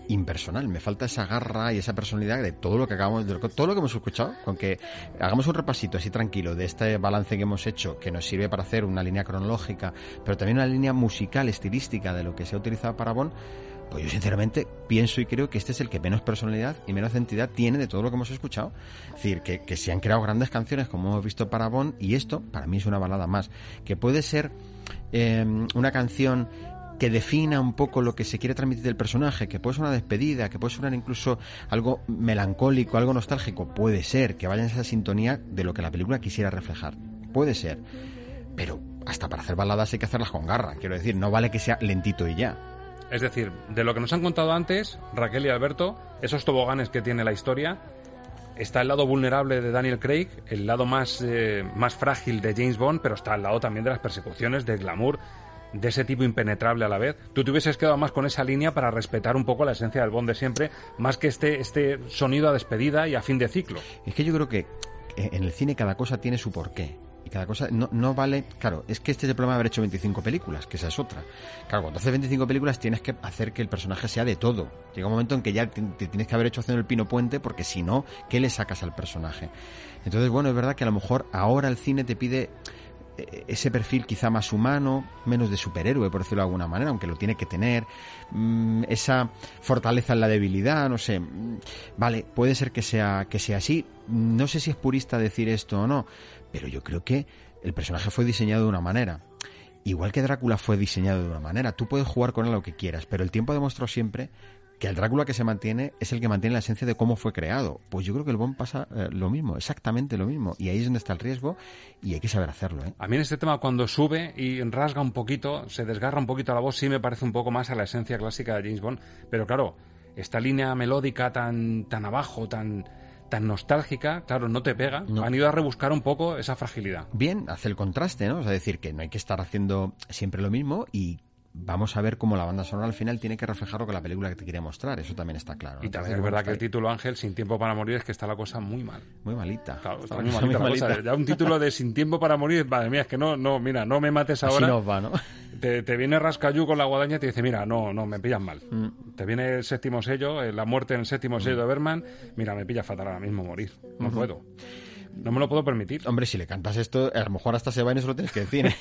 impersonal. Me falta esa garra y esa personalidad de todo lo que acabamos de todo lo que hemos escuchado. Con que hagamos un repasito así tranquilo de este balance que hemos hecho, que nos sirve para hacer una línea cronológica, pero también una línea musical, estilística de lo que se ha utilizado para Bond. Pues yo sinceramente pienso y creo que este es el que menos personalidad y menos entidad tiene de todo lo que hemos escuchado. Es decir, que, se han creado grandes canciones como hemos visto para Bond y esto para mí es una balada más. Que puede ser eh, una canción que defina un poco lo que se quiere transmitir del personaje, que puede ser una despedida, que puede sonar incluso algo melancólico, algo nostálgico, puede ser, que vaya en esa sintonía de lo que la película quisiera reflejar, puede ser, pero hasta para hacer baladas hay que hacerlas con garra, quiero decir, no vale que sea lentito y ya. Es decir, de lo que nos han contado antes, Raquel y Alberto, esos toboganes que tiene la historia, está el lado vulnerable de Daniel Craig, el lado más, eh, más frágil de James Bond, pero está al lado también de las persecuciones, del glamour, de ese tipo impenetrable a la vez. Tú te hubieses quedado más con esa línea para respetar un poco la esencia del Bond de siempre, más que este, este sonido a despedida y a fin de ciclo. Es que yo creo que eh, en el cine cada cosa tiene su porqué. Y cada cosa no, no vale. Claro, es que este es el problema de haber hecho 25 películas, que esa es otra. Claro, cuando haces 25 películas tienes que hacer que el personaje sea de todo. Llega un momento en que ya te, te tienes que haber hecho haciendo el pino puente, porque si no, ¿qué le sacas al personaje? Entonces, bueno, es verdad que a lo mejor ahora el cine te pide ese perfil quizá más humano, menos de superhéroe, por decirlo de alguna manera, aunque lo tiene que tener, mm, esa fortaleza en la debilidad, no sé. Mm, Vale, puede ser que sea, que sea así. No sé si es purista decir esto o no, pero yo creo que el personaje fue diseñado de una manera. Igual que Drácula fue diseñado de una manera. Tú puedes jugar con él lo que quieras, pero el tiempo ha demostrado siempre que el Drácula que se mantiene es el que mantiene la esencia de cómo fue creado. Pues yo creo que el Bond pasa eh, lo mismo, exactamente lo mismo. Y ahí es donde está el riesgo y hay que saber hacerlo. ¿eh? A mí en este tema cuando sube y rasga un poquito, se desgarra un poquito la voz, sí me parece un poco más a la esencia clásica de James Bond. Pero claro, esta línea melódica tan, tan abajo, tan, tan nostálgica, claro, no te pega. Han ido a rebuscar un poco esa fragilidad. Bien, hace el contraste, ¿no? O sea, decir que no hay que estar haciendo siempre lo mismo y vamos a ver cómo la banda sonora al final tiene que reflejar lo que la película que te quiere mostrar. Eso también está claro. Y también es verdad que el título Ángel, Sin tiempo para morir, es que está la cosa muy mal. Muy malita. Claro, está Está muy muy malita la malita. cosa. Ya un título de Sin tiempo para morir, madre mía, es que no, no, mira, no me mates Así ahora. nos va, ¿no? Te, te viene Rascayú con la guadaña y te dice, mira, no, no, me pillas mal. Mm. Te viene el séptimo sello, eh, la muerte en el séptimo sello de Berman, mira, me pilla fatal ahora mismo morir. No puedo. No me lo puedo permitir. Hombre, si le cantas esto, a lo mejor hasta se va y no se lo tienes que decir.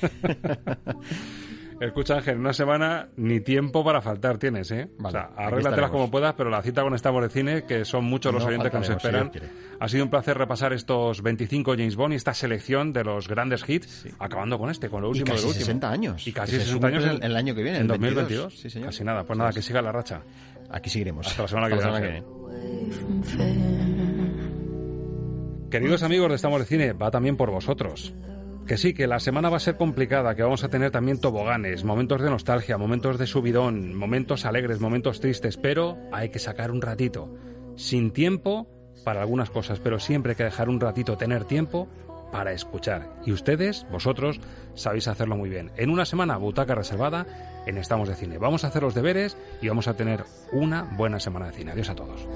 Escucha, Ángel, una semana ni tiempo para faltar tienes, ¿eh? o sea, arréglatelas como puedas, pero la cita con Estamos de Cine, que son muchos los No oyentes que nos si esperan. Ha sido un placer repasar estos 25 James Bond y esta selección de los grandes hits, acabando con este, con lo Y último casi del último. 60 años, Y casi que se 60 años el año que viene, En el 2022. 22. Sí, señor. Casi nada, pues nada, que siga la racha. Aquí seguiremos. Hasta la semana que Hasta viene. Queridos amigos de Estamos de Cine, va también por vosotros. Que sí, que la semana va a ser complicada, que vamos a tener también toboganes, momentos de nostalgia, momentos de subidón, momentos alegres, momentos tristes, pero hay que sacar un ratito. Sin tiempo para algunas cosas, pero siempre hay que dejar un ratito, tener tiempo para escuchar. Y ustedes, vosotros, sabéis hacerlo muy bien. En una semana, butaca reservada en Estamos de Cine. Vamos a hacer los deberes y vamos a tener una buena semana de cine. Adiós a todos.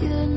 You.